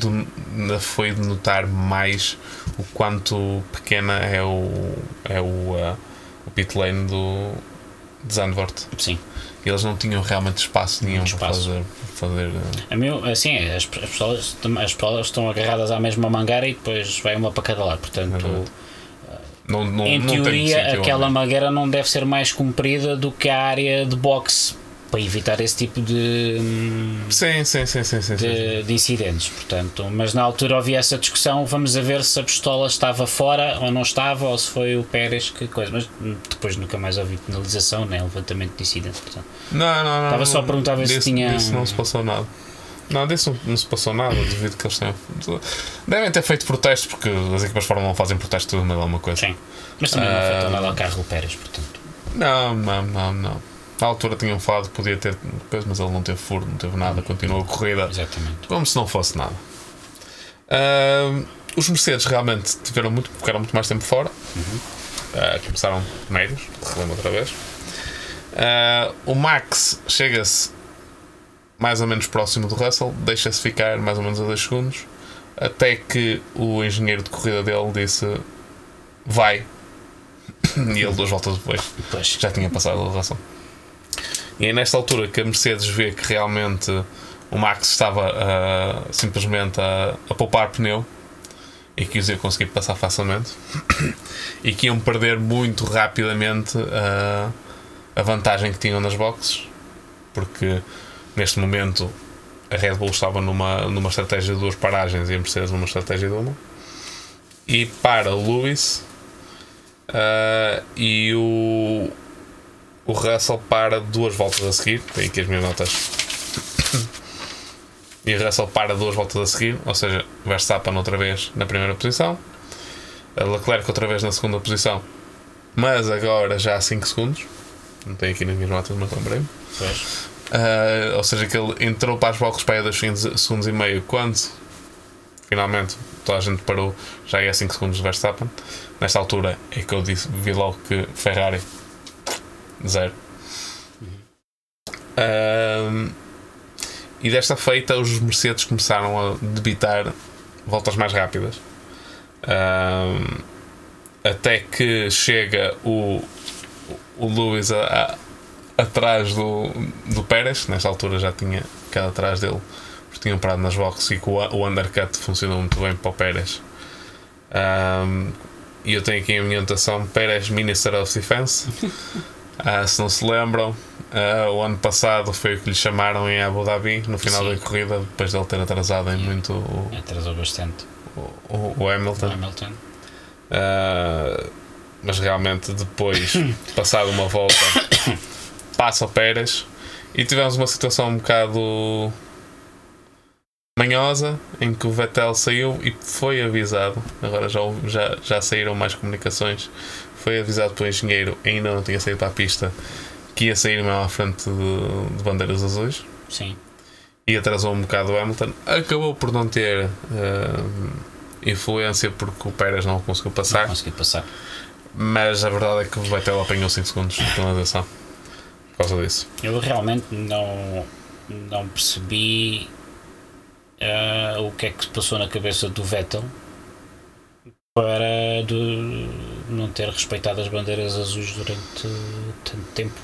do- foi de notar mais o quanto pequena é o, é o, ah, o pit lane do, de Zandvoort. Sim. Eles não tinham realmente espaço nenhum Muito para espaço. fazer. fazer ah, A meu, assim, as, as, pistolas, as pistolas estão agarradas à mesma mangueira e depois vai uma para cada lado. Portanto, Exato. Não, não, em teoria, aquela onde- mangueira não deve ser mais comprida do que a área de boxe para evitar esse tipo de, Sim, sim, sim, sim, sim, sim. de, de incidentes. Portanto, mas na altura havia essa discussão. Vamos a ver se a pistola estava fora ou não estava, ou se foi o Pérez, que coisa. Mas depois nunca mais ouvi penalização nem levantamento de incidentes. Portanto, Não, não, não. Estava só a perguntar se tinha- disso não se passou nada. Não, disso não, não se passou nada, devido que eles tenham. Devem ter feito protestos, porque as equipas de Fórmula 1 fazem protestos tudo, mas é uma coisa. sim. Mas também não Ah, afetou nada ao carro do Pérez. Portanto, Não, não, não, não. Na altura tinham falado que podia ter coisa, mas ele não teve furo, não teve nada, continuou a corrida exatamente. como se não fosse nada. Ahm, os Mercedes realmente tiveram muito, ficaram muito mais tempo fora. Ah, começaram médios, relembro outra vez. Ah, o Max chega-se mais ou menos próximo do Russell, deixa-se ficar mais ou menos a 2 segundos, até que o engenheiro de corrida dele disse vai. e ele duas voltas depois Pois. já tinha passado a Russell. E é nesta altura que a Mercedes vê que realmente o Max estava ah, simplesmente a, a poupar pneu e que os ia conseguir passar facilmente e que iam perder muito rapidamente ah, a vantagem que tinham nas boxes porque neste momento a Red Bull estava numa, numa estratégia de duas paragens e a Mercedes numa estratégia de uma e para Lewis ah, e o, o Russell para duas voltas a seguir. Tem aqui as minhas notas. E Russell para duas voltas a seguir, ou seja, Verstappen outra vez na primeira posição. Leclerc outra vez na segunda posição, mas agora já a 5 segundos. Não tem aqui nas minhas notas, mas lembrei-me. Uh, ou seja, que ele entrou para as boxes para aí a 2 segundos e meio quando finalmente toda a gente parou, já é a 5 segundos de Verstappen. Nesta altura é que eu disse, vi logo que Ferrari zero. Uh, e desta feita os Mercedes começaram a debitar voltas mais rápidas. Uh, até que chega o, o Lewis a, a, atrás do, do Pérez, nesta altura já tinha ficado atrás dele, porque tinham parado nas boxes e que o, o undercut funcionou muito bem para o Pérez. Um, e eu tenho aqui a minha anotação: Pérez Minister of Defense. Uh, se não se lembram, uh, o ano passado foi o que lhe chamaram em Abu Dhabi no final Sim. da corrida, depois de ele ter atrasado em muito o, Atrasou bastante o, o Hamilton. O Hamilton. Uh, mas realmente depois, passado uma volta, passa o Pérez e tivemos uma situação um bocado manhosa em que o Vettel saiu e foi avisado. Agora já, já, já saíram mais comunicações. Foi avisado pelo engenheiro, ainda não tinha saído para a pista, que ia sair mesmo à frente de, de bandeiras azuis. Sim. E atrasou um bocado o Hamilton. Acabou por não ter uh, influência porque o Pérez não conseguiu passar. Não conseguiu passar. Mas a verdade é que o Vettel apanhou 5 segundos de penalização causa disso. Eu realmente não, não percebi uh, o que é que se passou na cabeça do Vettel para de não ter respeitado as bandeiras azuis durante tanto tempo.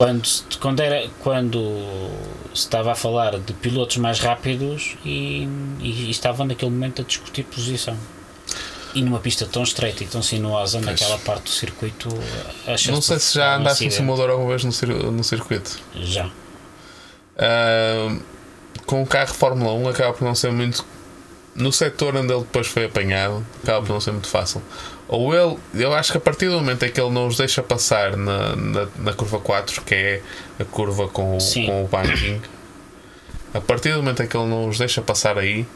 Quando, quando, era, quando se estava a falar de pilotos mais rápidos e, e, e estava naquele momento a discutir posição. E numa pista tão estreita e tão sinuosa, pois. naquela parte do circuito. Não sei se já andaste um no simulador alguma vez no, no circuito. Já. Uh, com o carro Fórmula 1 acaba por não ser muito. No setor onde ele depois foi apanhado, acaba por não ser muito fácil. Ou ele, eu acho que a partir do momento em que ele não os deixa passar na, na, na curva 4, que é a curva com o, com o banking, a partir do momento em que ele não os deixa passar aí,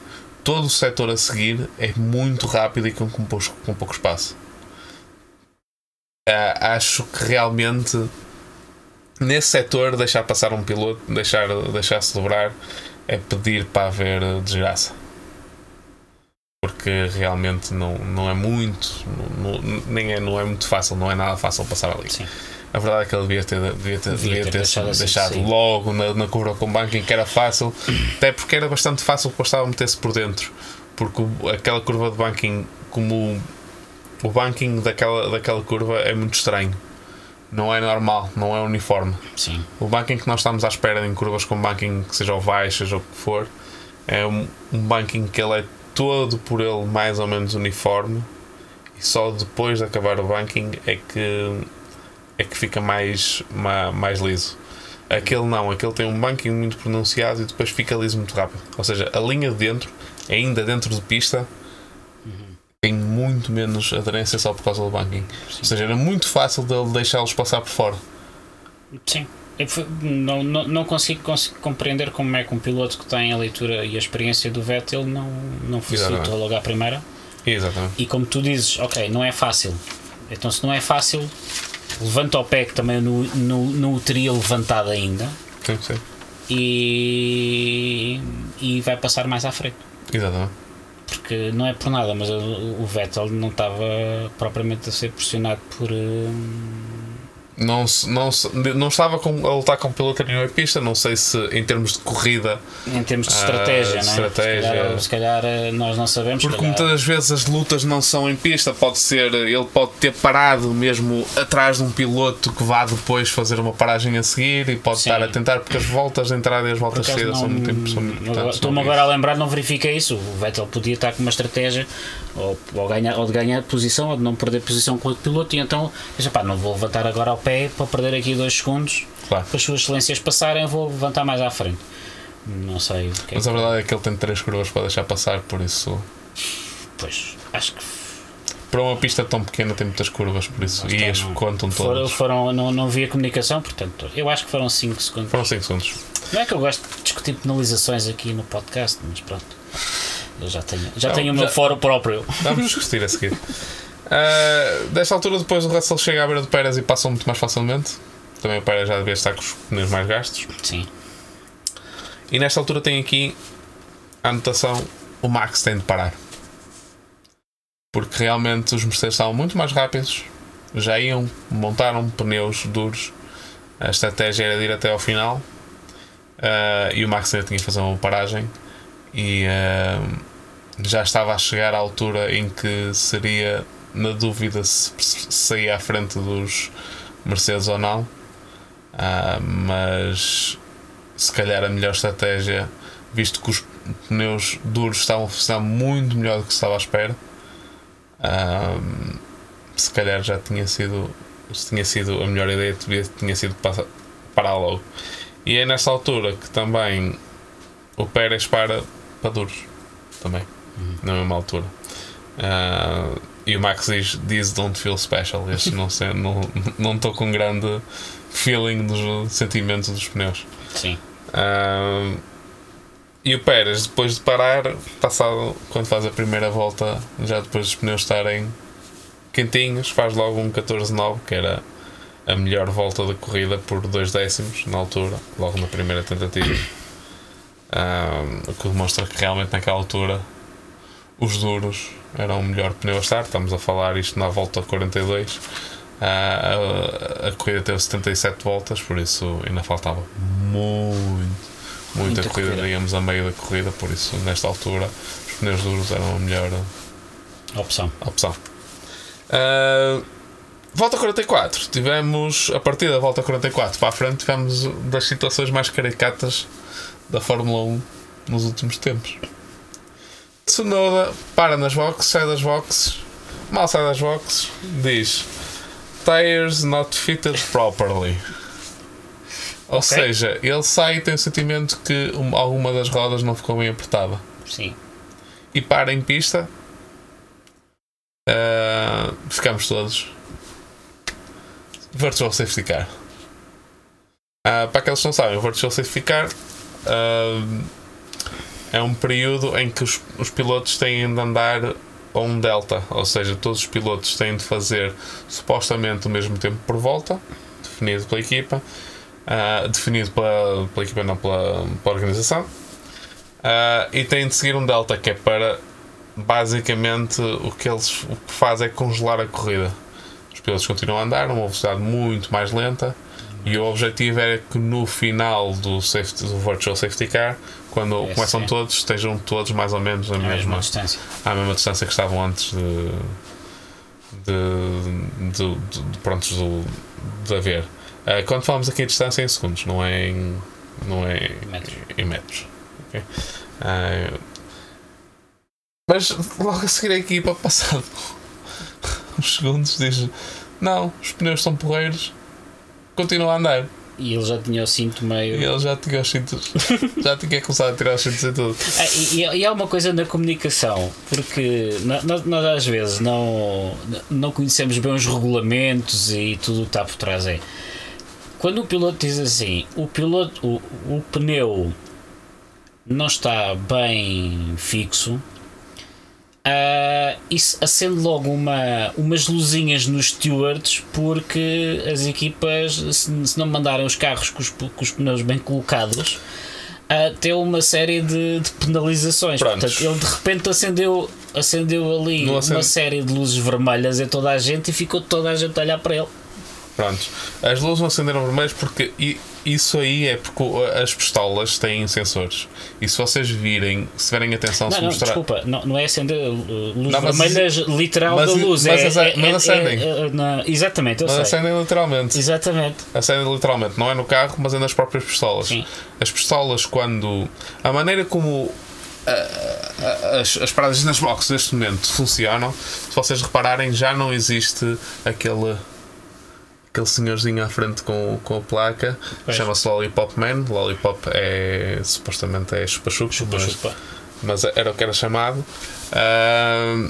todo o setor a seguir é muito rápido e com, com, pouco, com pouco espaço. Uh, acho que realmente nesse setor deixar passar um piloto, deixar, deixar-se dobrar é pedir para haver desgraça. Porque realmente não, não é muito, não, nem é, não é muito fácil, não é nada fácil passar ali. Sim. A verdade é que ele devia ter, devia ter, devia ter, ter deixado, assim, deixado logo na, na curva com o banking que era fácil, até porque era bastante fácil para estava a meter-se por dentro. Porque aquela curva de banking, como o, banking daquela, daquela curva é muito estranho não é normal, não é uniforme. Sim. O banking que nós estamos à espera em curvas com banking, que seja o baixo, seja o que for, é um, um banking que ele é todo por ele mais ou menos uniforme e só depois de acabar o banking é que é que fica mais, mais, liso. Aquele não, aquele tem um banking muito pronunciado e depois fica liso muito rápido. Ou seja, a linha de dentro, ainda dentro de pista, tem muito menos aderência só por causa do banking. Sim. Ou seja, era muito fácil dele deixá-los passar por fora. Sim. não, não, não consigo, consigo, compreender como é que um piloto que tem a leitura e a experiência do Vettel não, não facilitou logo à primeira. Exatamente. E como tu dizes, ok, não é fácil. Então, se não é fácil, levanta o pé que também não, não, não o teria levantado ainda. Sim, sim. E, e vai passar mais à frente. Exatamente porque não é por nada, mas o Vettel não estava propriamente a ser pressionado por. Hum, não, não, não estava com, a lutar com o piloto em pista, não sei se em termos de corrida. Em termos de estratégia, uh, né? estratégia. Se calhar, se, calhar, eh, nós não sabemos. Porque muitas das vezes as lutas não são em pista, pode ser, ele pode ter parado mesmo atrás de um piloto que vá depois fazer uma paragem a seguir e pode Sim. estar a tentar, porque as voltas de entrada e as voltas de saída são muito, são muito importantes. Estou-me agora a lembrar, não verifiquei isso. O Vettel podia estar com uma estratégia ou, ou, ganhar, ou de ganhar posição ou de não perder posição com o piloto, e então, pá, não vou levantar agora ao pé para perder aqui dois segundos claro. para as suas excelências passarem, vou levantar mais à frente. Não sei. É Mas a verdade é que ele tem três curvas para deixar passar, por isso. Pois, acho que. Para uma pista tão pequena tem muitas curvas, por isso. e as contam todas. Foram, não, não vi a comunicação, portanto, eu acho que foram 5 segundos. Foram 5 segundos. Não é que eu gosto de discutir penalizações aqui no podcast, mas pronto. Eu já tenho, já tenho o meu já- fórum próprio. Vamos discutir a seguir. Uh, desta altura, depois o Russell chega à beira do Pérez e passa muito mais facilmente. Também o Pérez já devia estar com os pneus mais gastos. Sim. E nesta altura tem aqui a anotação: o Max tem de parar. Porque realmente os Mercedes estavam muito mais rápidos, já iam, montaram pneus duros. A estratégia era de ir até ao final. Uh, e o Max ainda tinha que fazer uma paragem. E uh, já estava a chegar à altura em que seria, na dúvida, se, se saía à frente dos Mercedes ou não. Uh, mas se calhar a melhor estratégia, visto que os pneus duros estavam a funcionar muito melhor do que se estava à espera, ahm, se calhar já tinha sido, se tinha sido a melhor ideia, tinha, sido parar logo. E é nessa altura que também o Pérez para para duros, também, na mesma altura. Ah, e o Max diz: This don't feel special. Este não estou não, não com grande feeling dos sentimentos dos pneus. Sim. E o Pérez, depois de parar, passado quando faz a primeira volta, já depois dos pneus estarem quentinhos, faz logo um 14-9, que era a melhor volta da corrida por dois décimos na altura, logo na primeira tentativa. Ah, o que demonstra que realmente naquela altura os duros eram o melhor pneu a estar. Estamos a falar isto na volta 42. Ah, a, a corrida teve 77 voltas, por isso ainda faltava muito, muita, Muita corrida, digamos, a meio da corrida. Por isso, nesta altura, os pneus duros eram a melhor Opção. opção. Ah, volta 44. Tivemos, a partir da volta 44 para a frente, tivemos das situações mais caricatas da Fórmula 1 nos últimos tempos. Tsunoda para nas boxes, sai das boxes, mal sai das boxes, diz Tires not fitted properly. Ou Ok. seja, ele sai e tem o sentimento que um- alguma das rodas não ficou bem apertada Sim. e para em pista, ah, ficamos todos. Virtual Safety Car. Ah, para aqueles que não sabem, o Virtual Safety Car ah, é um período em que os, os pilotos têm de andar a um delta, ou seja, todos os pilotos têm de fazer supostamente o mesmo tempo por volta, definido pela equipa, ah, definido pela, pela equipa, não pela, pela organização. Ah, e têm de seguir um delta que é para basicamente o que eles o que é congelar a corrida. Os pilotos continuam a andar a uma velocidade muito mais lenta e o objetivo era que no final do, safety, do Virtual Safety Car, quando Esse começam é. todos, estejam todos mais ou menos Na mesma mesma, distância. à mesma distância que estavam antes de, de, de, de, de, prontos, do, de haver. Ah, quando falamos aqui em distância é em segundos, não é em, não é Metros. em metros. ok? Ah, mas logo a seguir a equipa, passado uns segundos, diz: Não, os pneus são porreiros, continua a andar. E ele já tinha o cinto meio. E ele já tinha os cintos, já tinha começado a tirar os cintos e tudo. Ah, e, e- e há uma coisa na comunicação, porque nós, nós às vezes não, não conhecemos bem os regulamentos e tudo o que está por trás. É quando o piloto diz assim: o, piloto, o, o pneu não está bem fixo. Ah, isso acende logo uma, umas luzinhas nos stewards porque as equipas, se, se não mandarem os carros com os, com os pneus bem colocados, a ter uma série de, de penalizações. Portanto, ele de repente acendeu, acendeu ali Não acende- uma série de luzes vermelhas em toda a gente e ficou toda a gente a olhar para ele. Prontos. As luzes não acenderam vermelhas porque isso aí é porque as pistolas têm sensores. E se vocês virem, se tiverem atenção, Não, se não, mostrar. desculpa, não, não é acender uh, luzes Não, mas vermelhas literal mas- da luz. mas é, é- mas é- acendem. é- é- na- exatamente, eu Mas sei. acendem literalmente. Exatamente. Acendem literalmente. Não é no carro, mas é nas próprias pistolas. Sim. As pistolas, quando. A maneira como. ah, ah, as, as paradas nas boxes neste momento funcionam, se vocês repararem, já não existe aquele. Aquele senhorzinho à frente com, com a placa, chama-se Lollipop Man. Lollipop é supostamente é chupa-chupa, Chupa, mas, mas era o que era chamado. Ahm,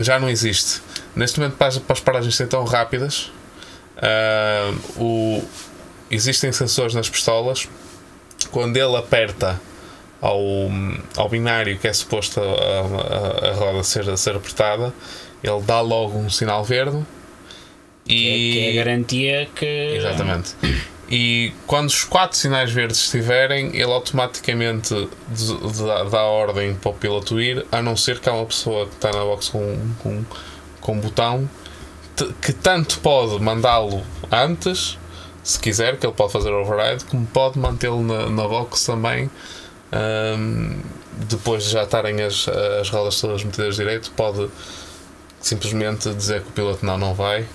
já não existe. Neste momento, para as, para as paragens serem tão rápidas, ahm, o, existem sensores nas pistolas. Quando ele aperta ao, ao binário que é suposto a, a, a roda ser, a ser apertada, ele dá logo um sinal verde. E... Que, é, que é a garantia que. Exatamente. E quando os quatro sinais verdes estiverem, ele automaticamente dá a ordem para o piloto ir, a não ser que há uma pessoa que está na box com, com, com um botão que tanto pode mandá-lo antes, se quiser, que ele pode fazer override, como pode mantê-lo na, na box também. Um, depois de já estarem as, as rodas todas metidas direito, pode simplesmente dizer que o piloto não, não vai.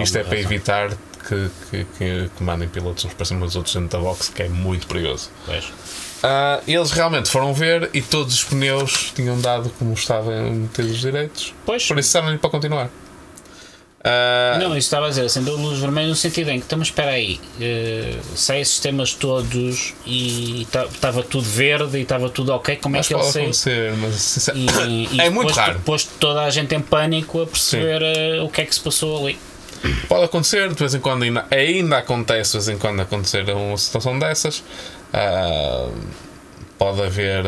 Isto é para evitar que, que, que, que mandem pilotos uns para cima dos outros dentro da box, que é muito perigoso. Uh, eles realmente foram ver e todos os pneus tinham dado como estavam metidos direitos. Pois. Por isso disseram-lhe para continuar. Uh, não, isso estava a dizer, acendeu luz vermelha no sentido em que, estamos, espera aí, uh, sei sistemas todos e estava tudo verde e estava tudo ok, como é que ele saiu? Mas, e, e é muito raro. Depois toda a gente em pânico a perceber uh, o que é que se passou ali. Pode acontecer, de vez em quando ainda, ainda acontece, de vez em quando acontecer uma situação dessas. Uh, pode haver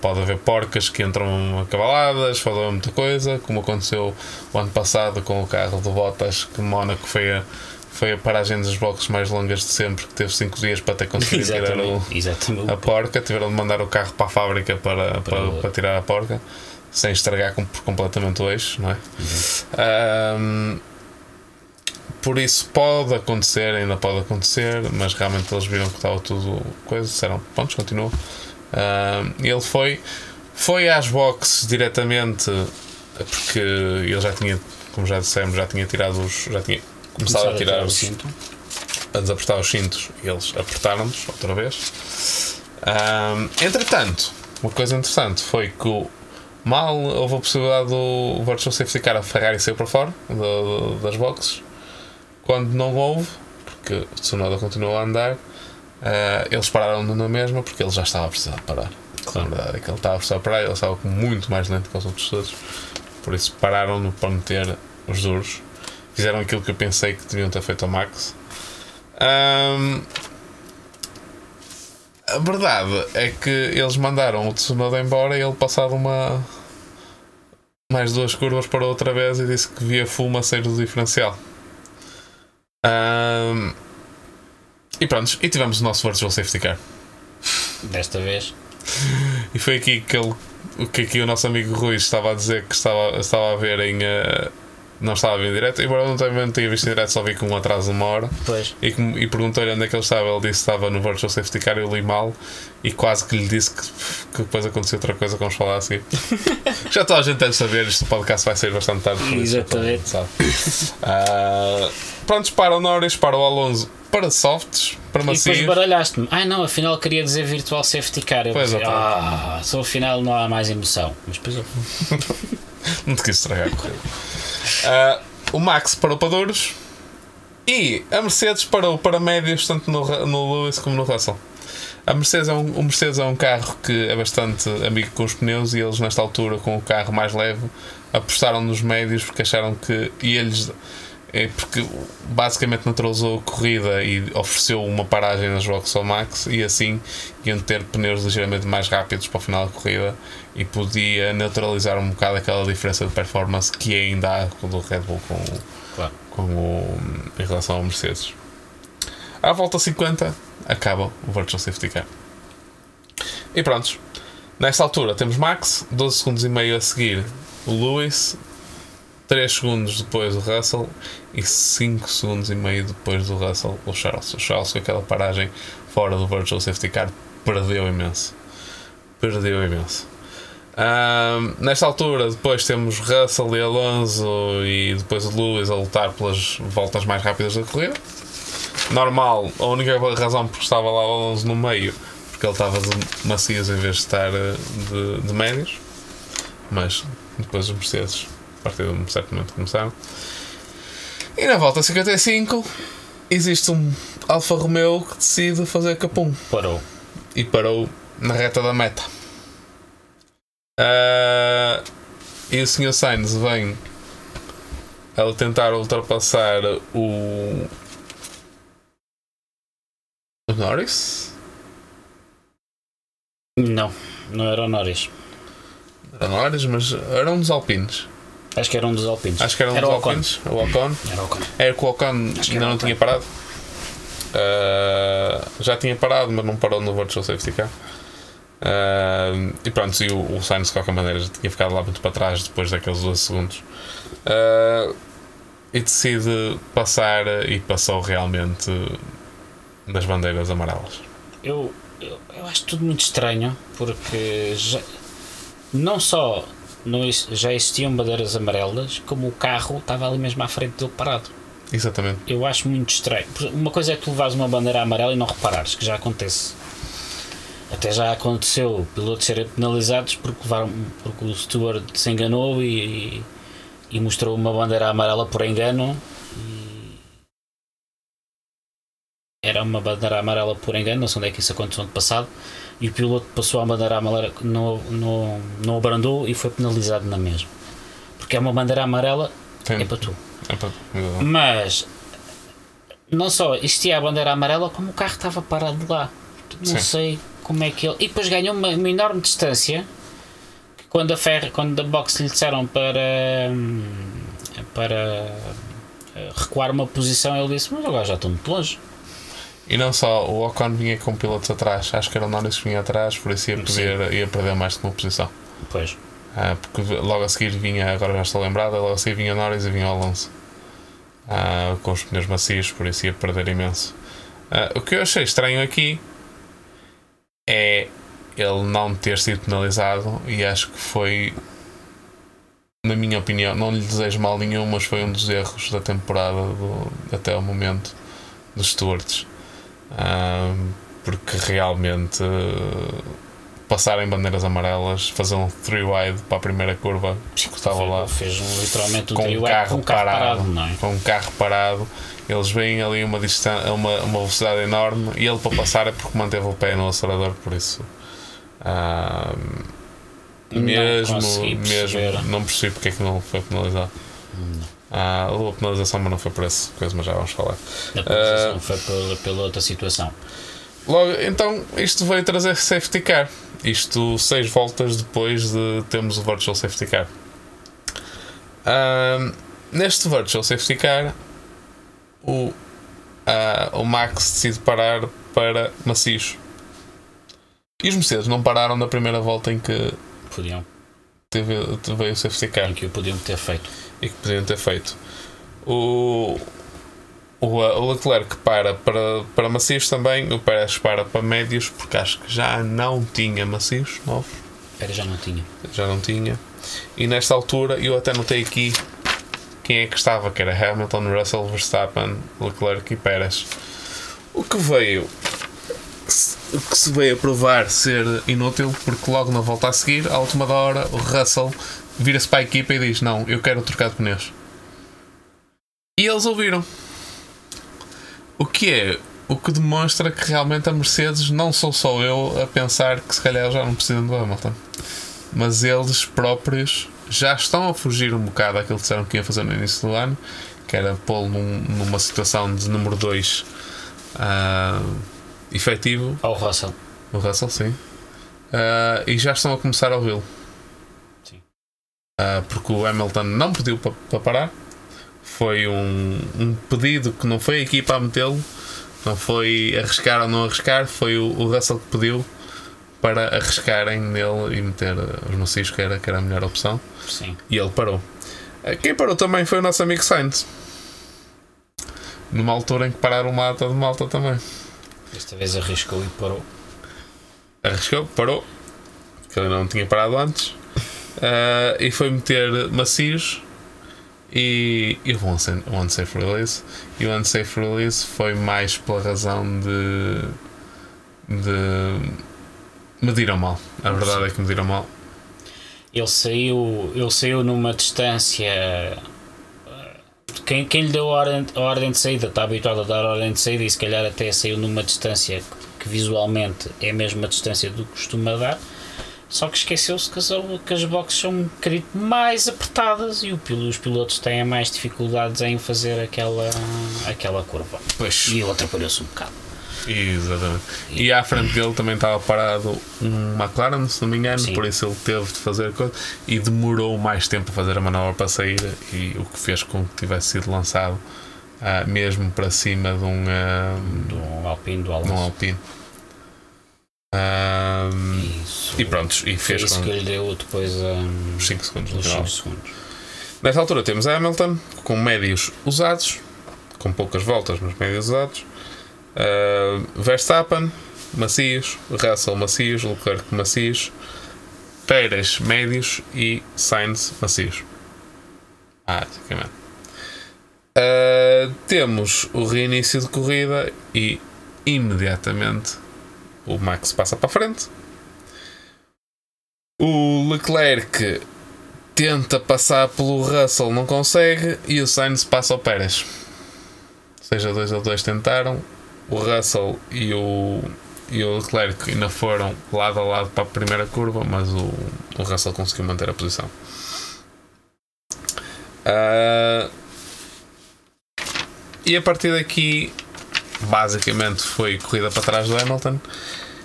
pode haver porcas que entram acabaladas, pode haver muita coisa, como aconteceu o ano passado com o carro de Bottas, que Mónaco foi a, foi a paragem das boxes mais longas de sempre, que teve 5 dias para ter conseguido tirar o, a porca, tiveram de mandar o carro para a fábrica para, para, para, para tirar a porca, sem estragar completamente o eixo, não é? Uhum. Um, por isso pode acontecer, ainda pode acontecer, mas realmente eles viram que estava tudo coisa, disseram, pontos, continua. Uh, ele foi, foi às boxes diretamente porque ele já tinha, como já dissemos, já tinha tirado os. já tinha começado, a tirar, os. Cinto. a desapertar os cintos e eles apertaram-nos outra vez. Uh, entretanto, uma coisa interessante foi que o, mal houve a possibilidade do Virtual Safety Car a Ferrari sair para fora do, do, das boxes quando não houve, porque o Tsunoda continuou a andar, uh, eles pararam na mesma porque ele já estava a precisar parar. Claro. A verdade é que ele estava a precisar parar, ele estava muito mais lento que os outros todos. Por isso pararam-no para meter os duros. Fizeram aquilo que eu pensei que deviam ter feito ao Max. Um, a verdade é que eles mandaram o Tsunoda embora e ele passado uma mais duas curvas para outra vez e disse que via fuma sair do diferencial. Um, e pronto, e tivemos o nosso Virtual Safety Car. Desta vez. E foi aqui que, ele, que aqui o nosso amigo Rui estava a dizer que estava, estava a ver em. Uh, não estava a ver em direto, embora não tenha visto em direto, só vi com um atraso de uma hora. Pois. E, e perguntei-lhe onde é que ele estava. Ele disse que estava no Virtual Safety Car. Eu li mal e quase que lhe disse que, que depois aconteceu outra coisa que vamos falar assim. Já toda a gente deve saber, este podcast vai sair bastante tarde. Por Exatamente. Isso, uh, pronto, para o Norris, para o Alonso, para softs, para macios. E depois baralhaste-me. Ah, não, afinal queria dizer Virtual Safety Car. Eu pois pensei, ah, só afinal não há mais emoção. Mas depois eu. não te quis estragar a corrida. Uh, o Max para duros e a Mercedes parou para médios, tanto no, no Lewis como no Russell. A Mercedes é um, o Mercedes é um carro que é bastante amigo com os pneus e eles, nesta altura, com o carro mais leve, apostaram nos médios porque acharam que. E eles. É porque basicamente neutralizou a corrida e ofereceu uma paragem nas Vauxhall Max e assim iam ter pneus ligeiramente mais rápidos para o final da corrida e podia neutralizar um bocado aquela diferença de performance que ainda há do Red Bull com, claro. com o, em relação ao Mercedes. À volta 50 acaba o Virtual Safety Car. E prontos. Nesta altura temos Max, 12 segundos e meio a seguir o Lewis, 3 segundos depois o Russell e 5 segundos e meio depois do Russell o Charles. O Charles com aquela paragem fora do Virtual Safety Car perdeu imenso. Perdeu imenso. Um, nesta altura, depois temos Russell e Alonso e depois o Lewis a lutar pelas voltas mais rápidas da corrida. Normal, a única razão porque estava lá o Alonso no meio, porque ele estava de macios em vez de estar eh, de, de médios. Mas depois os Mercedes, a partir de um certo momento, começaram. E na volta 55 existe um Alfa Romeo que decide fazer capum. Parou. E parou na reta da meta. Uh, e o Sr. Sainz vem a tentar ultrapassar o, o Norris. Não, não era o Norris. Era Norris, mas era um dos Alpines. Acho que era um dos Alpines. Acho que era um era dos. Alpines. O Ocon. Era o Ocon. Era que o Ocon ainda não tinha parado. Ah, já tinha parado, mas não parou no Virtual Safety Car. Ah, e pronto, e o, o Sainz de qualquer maneira já tinha ficado lá muito para trás depois daqueles 12 segundos. Ah, e decide passar e passou realmente nas bandeiras amarelas. Eu, eu, eu acho tudo muito estranho porque já, não só não, já existiam bandeiras amarelas, como o carro estava ali mesmo à frente dele parado. Exatamente. Eu acho muito estranho. Uma coisa é tu levares uma bandeira amarela e não reparares, que já acontece. Até já aconteceu pilotos serem penalizados porque, levaram, porque o steward se enganou e, e mostrou uma bandeira amarela por engano. E era uma bandeira amarela por engano, não sei onde é que isso aconteceu no passado. E o piloto passou a bandeira amarela, não, não, não abrandou e foi penalizado na mesma. Porque é uma bandeira amarela, Tem- é para tu. é para- Mas não só existia a bandeira amarela, como o carro estava parado lá. Não Sim. sei como é que ele. E depois ganhou uma, uma enorme distância. que Quando a Ferra, quando a box lhe disseram para. hum, para eh, recuar uma posição, ele disse: Mas agora já estou muito longe. E não só, o Ocon vinha com pilotos atrás, acho que era o Norris que vinha atrás, por isso ia, perder, ia perder mais que uma posição. Pois. Ah, porque logo a seguir vinha, agora já estou lembrado, logo a seguir vinha Norris e vinha o Alonso Ah, com os pneus macios, por isso ia perder imenso. Ah, o que eu achei estranho aqui é ele não ter sido penalizado e acho que foi, na minha opinião, não lhe desejo mal nenhum, mas foi um dos erros da temporada do- até o momento dos stewards. Porque realmente ah, passarem bandeiras amarelas, fazer um three wide para a primeira curva, que estava lá Fez literalmente um com um carro, com um carro parado, parado, não é? com um carro parado, eles veem ali uma, distan uma, uma velocidade enorme e ele para passar é porque manteve o pé no acelerador, por isso ah, Não mesmo, mesmo não percebi porque é que não foi penalizado. Ah, a penalização, mas não foi por essa coisa, mas já vamos falar. A penalização foi pela, pela outra situação. Logo, então isto veio trazer safety car. Isto seis voltas depois de termos o virtual safety car. Ahm, neste virtual safety car, o, ah, o Max decide parar para macios. E os Mercedes não pararam na primeira volta em que Podiam, teve, veio o safety car em que o podiam ter feito. E que podiam ter feito. O, o, o Leclerc para, para, para macios também, o Pérez para para médios, porque acho que já não tinha macios novos, Era já não tinha. já não tinha. E nesta altura eu até notei aqui quem é que estava, que era Hamilton, Russell, Verstappen, Leclerc e Pérez. O que veio o que se veio a provar ser inútil, porque logo na volta a seguir, à última da hora, o Russell vira-se para a equipa e diz: Não, eu quero trocar de pneus. E eles ouviram. O que é? O que demonstra que realmente a Mercedes não sou só eu a pensar que se calhar já não precisam do Hamilton, mas eles próprios já estão a fugir um bocado daquilo que disseram que iam fazer no início do ano, que era pô-lo num- numa situação de número 2 efetivo, Ao Russell. o Russell, sim. Ah, e já estão a começar a ouvi-lo. Ah, porque o Hamilton não pediu para para parar. Foi um, um pedido que não foi a equipa a metê-lo. Não foi arriscar ou não arriscar. Foi o, o Russell que pediu para arriscarem nele e meter os macios, que era, que era a melhor opção. Sim. E ele parou. Ah, Quem parou também foi o nosso amigo Sainz. Numa altura em que pararam uma ata de malta também. Desta vez arriscou e parou. arriscou, parou, que ele não tinha parado antes, ah, e foi meter macios e, e um unsafe release. E o unsafe release foi mais pela razão de. de. mediram mal. A verdade é que mediram mal. Ele saiu, ele saiu numa distância. Quem, quem lhe deu a ordem, a ordem de saída está habituado a dar a ordem de saída e se calhar até saiu numa distância que visualmente é a mesma distância do que costuma dar. Só que esqueceu-se que as, que as boxes são um bocadinho mais apertadas e o, pil- os pilotos têm mais dificuldades em fazer aquela, aquela curva. Pois. E ele atrapalhou-se um bocado. Exatamente. E à frente dele também estava parado um McLaren, se não me engano, Sim. por isso ele teve de fazer coisa e demorou mais tempo a fazer a manobra para sair e o que fez com que tivesse sido lançado ah, mesmo para cima de um, ah, Do Alpine, do de um Alonso. Alpine. Ah, Isso. E pronto, e Foi fez isso com que lhe deu depois um, os 5 segundos os final. 5 segundos. Nesta altura temos Hamilton com médios usados, com poucas voltas, mas médios usados. Uh, Verstappen, macios. Russell, macios. Leclerc, macios. Pérez, médios. E Sainz, macios. Ah. Uh, temos o reinício de corrida e imediatamente o Max passa para a frente. O Leclerc tenta passar pelo Russell, não consegue, e o Sainz passa ao Pérez. Ou seja, dois a dois tentaram. O Russell e o, e o Leclerc ainda foram lado a lado para a primeira curva, mas o, o Russell conseguiu manter a posição. Ah, e a partir daqui, basicamente, foi corrida para trás do Hamilton.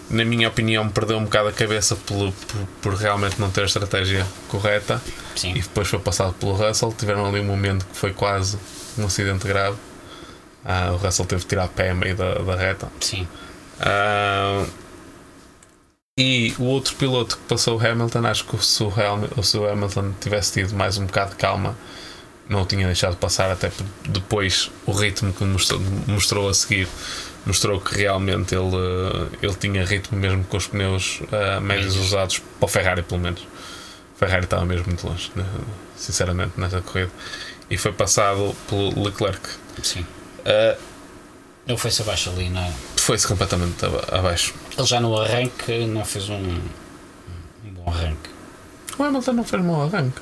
Na minha opinião, perdeu um bocado a cabeça pelo- por, por realmente não ter a estratégia correta Sim. e depois foi passado pelo Russell. Tiveram ali um momento que foi quase um acidente grave. Ah, o Russell teve de tirar pé a meio da, da reta. Sim. Ah, e o outro piloto que passou o Hamilton, acho que se o, Ham- se o Hamilton tivesse tido mais um bocado de calma, não o tinha deixado passar, até por- depois o ritmo que mostrou, mostrou a seguir mostrou que realmente ele, eh, ele tinha ritmo mesmo com os pneus ah, médios usados para o Ferrari, pelo menos. O Ferrari estava mesmo muito longe, né, sinceramente, nesta corrida. E foi passado pelo Leclerc. Sim. Ah, Ele foi-se abaixo ali, não é? Foi-se completamente aba- abaixo. Ele já no arranque não fez um, um bom arranque. O Hamilton não fez mau arranque.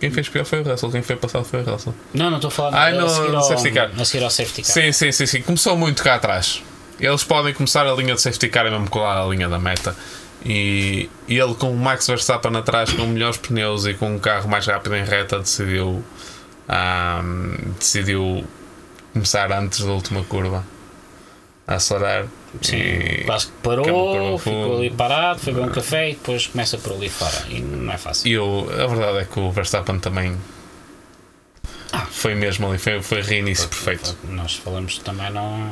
Quem fez pior foi o Russell, quem foi passado foi o Russell. Não, não estou a falar Ai, a no- seguir ao, safety car. A seguir ao safety car. Sim, sim, sim, sim. Começou muito cá atrás. Eles podem começar a linha de safety car e mesmo colar a linha da meta. E, e ele com o Max Verstappen atrás, com melhores pneus e com um carro mais rápido em reta, decidiu, ahm, decidiu começar antes da última curva a acelerar. Sim, quase que é parou, ficou ali parado, foi beber um café e depois começa por ali fora. E não é fácil. E o- a verdade é que o Verstappen também foi mesmo ali, foi, foi reinício perfeito. Nós falamos também no,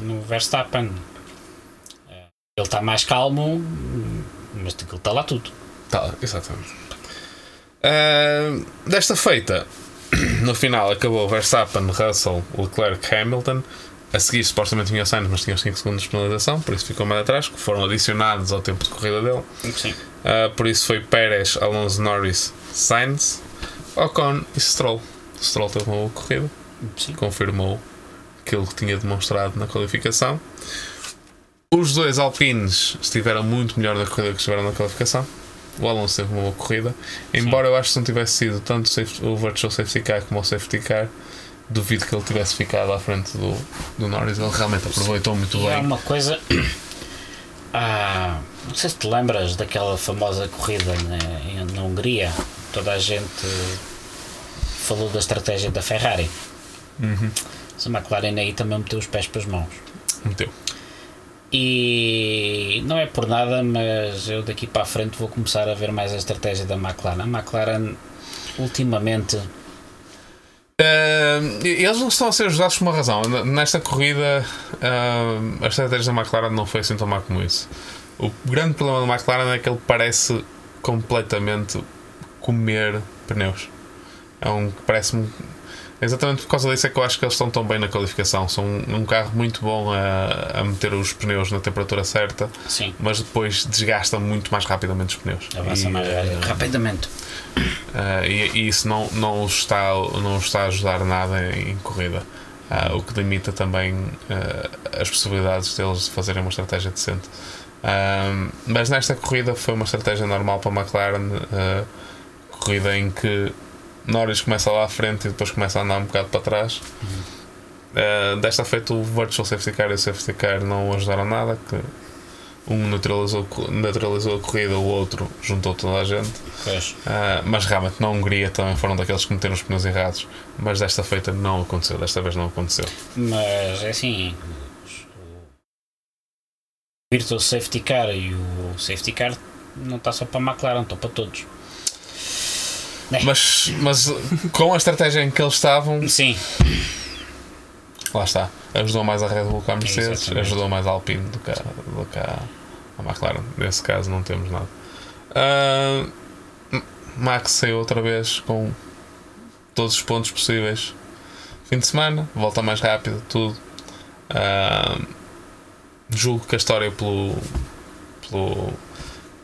no Verstappen. Eh, Ele está mais calmo, mas aquilo está lá tudo. Tá, exatamente. Ah, desta feita, no final acabou Verstappen, Russell, Leclerc, Hamilton. A seguir, supostamente tinha o Sainz, mas tinha os 5 segundos de penalização, por isso ficou mais atrás, que foram adicionados ao tempo de corrida dele. Sim. Ah, por isso foi Pérez, Alonso Norris, Sainz, Ocon e Stroll. Stroll teve uma boa corrida, Sim. confirmou aquilo que tinha demonstrado na qualificação. Os dois Alpines estiveram muito melhor na corrida que estiveram na qualificação. O Alonso teve uma boa corrida. Embora eu acho que se não tivesse sido tanto o o Virtual Safety Car como o Safety Car, duvido que ele tivesse ficado à frente do, do Norris. Ele realmente aproveitou muito E há bem. uma coisa. Ah, não sei se te lembras daquela famosa corrida na, na Hungria. Toda a gente falou da estratégia da Ferrari. Uhum. A McLaren aí também meteu os pés para as mãos. Meteu. E não é por nada, mas eu daqui para a frente vou começar a ver mais a estratégia da McLaren. A McLaren, ultimamente, Ah, eles não estão a ser ajudados por uma razão. Nesta corrida, ah, a estratégia da McLaren não foi assim tão má como isso. O grande problema da McLaren é que ele parece completamente comer pneus. É um que parece-me. Exatamente por causa disso é que eu acho que eles estão tão bem na qualificação. São um, um carro muito bom a, a meter os pneus na temperatura certa, sim, mas depois desgasta muito mais rapidamente os pneus. avança E, mais eh, rapidamente. Uh, e, e isso não, não, os está, não os está a ajudar nada em, em corrida. Uh, o que limita também uh, as possibilidades deles de fazerem uma estratégia decente. Mas nesta corrida foi uma estratégia normal para a McLaren. uh, corrida em que Norris começa lá à frente e depois começa a andar um bocado para trás. Uh, desta feita, o Virtual Safety Car e o Safety Car não ajudaram nada. Que um neutralizou, neutralizou a corrida, o outro juntou toda a gente. Ah, mas realmente na Hungria também foram daqueles que meteram os pneus errados. Mas desta feita não aconteceu, desta vez não aconteceu. Mas é assim, Virtual Safety Car e o Safety Car não está só para a McLaren, está para todos. É. Mas, mas com a estratégia em que eles estavam, Sim, lá está. Ajudou mais a Red Bull que a Mercedes, Exatamente. ajudou mais a Alpine do que a, do que a, a McLaren. Nesse caso, não temos nada. Ah, Max saiu outra vez com todos os pontos possíveis. Fim de semana, volta mais rápido, tudo. Ah, julgo que a história pelo, pelo,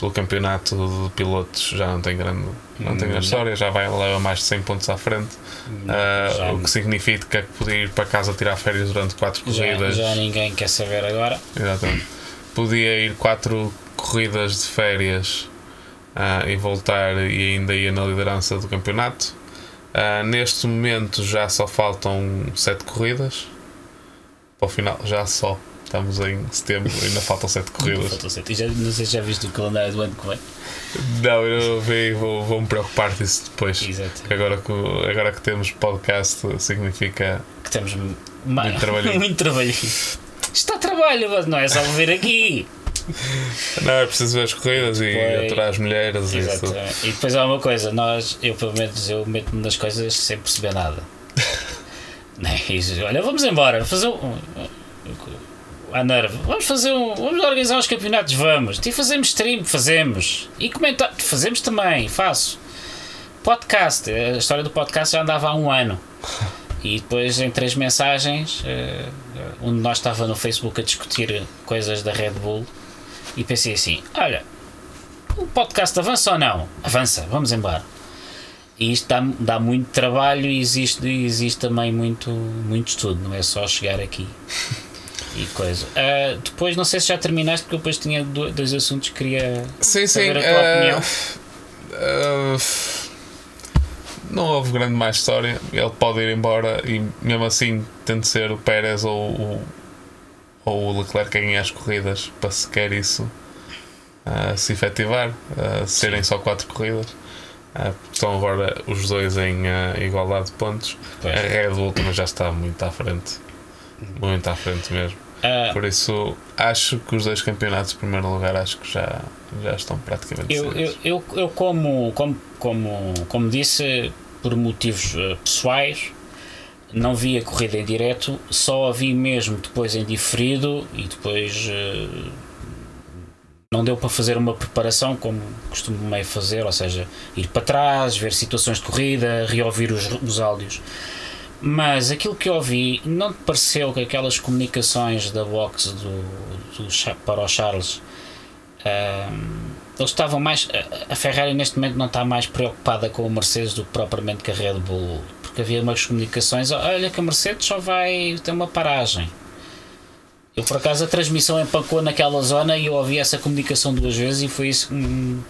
pelo campeonato de pilotos já não tem grande, não tem grande história, já vai leva mais de 100 pontos à frente. Já, o que significa que podia ir para casa tirar férias durante 4 já, corridas. já ninguém quer saber agora. Exatamente. Podia ir 4 corridas de férias ah, e voltar e ainda ia na liderança do campeonato. Ah, neste momento já só faltam 7 corridas. Para o final, já só. Estamos em setembro, ainda faltam 7 corridas. Faltou sete. E já, não sei se já viste o calendário do ano que vem. Não, eu não vi, vou, vou me preocupar disso depois. Exato. Agora que, agora que temos podcast significa Que temos Muito trabalhinho. muito trabalhinho. Está trabalho, mas não é só vir aqui. Não, é preciso ver as corridas e Foi- aturar as mulheres e. Exato. E depois há uma coisa, nós, eu pelo menos eu meto-me nas coisas sem perceber nada. Né? E Olha, vamos embora, fazer um. Vamos fazer um. Vamos organizar os campeonatos, vamos. E fazemos stream, fazemos. E comentar, fazemos também, faço. Podcast, a história do podcast já andava há um ano. E depois em três mensagens, eh, um de nós estava no Facebook a discutir coisas da Red Bull e pensei assim: olha, o podcast avança ou não? Avança, vamos embora. E isto dá, dá muito trabalho e existe, existe também muito, muito estudo, não é só chegar aqui e coisa. Ah, depois, não sei se já terminaste, porque eu depois tinha do- dois assuntos que queria Sim, sim. saber a tua eh, opinião. eh, não houve grande mais história. Ele pode ir embora e mesmo assim tende ser o Pérez ou, o- ou o Leclerc a ganhar as corridas para sequer isso ah, se efetivar, ah, serem só quatro corridas. Ah, estão agora os dois em ah, igualdade de pontos. Pois. A Red Bull também já está muito à frente. Muito à frente mesmo. Ah, Por isso, acho que os dois campeonatos, em primeiro lugar, acho que já, já estão praticamente Eu, eu, eu, eu como, como, como, como disse, por motivos eh, pessoais, não vi a corrida em direto, só a vi mesmo depois em diferido e depois eh, não deu para fazer uma preparação como costumo meio fazer, ou seja, ir para trás, ver situações de corrida, reouvir os, os áudios. Mas aquilo que eu ouvi, não te pareceu que aquelas comunicações da box do, do para o Charles Ahm, eles estavam mais. a- Ferrari neste momento não está mais preocupada com o Mercedes do que propriamente com a Red Bull. Porque havia umas comunicações, olha que a Mercedes só vai ter uma paragem. Eu por acaso a transmissão empacou naquela zona e eu ouvi essa comunicação duas vezes e foi isso que me-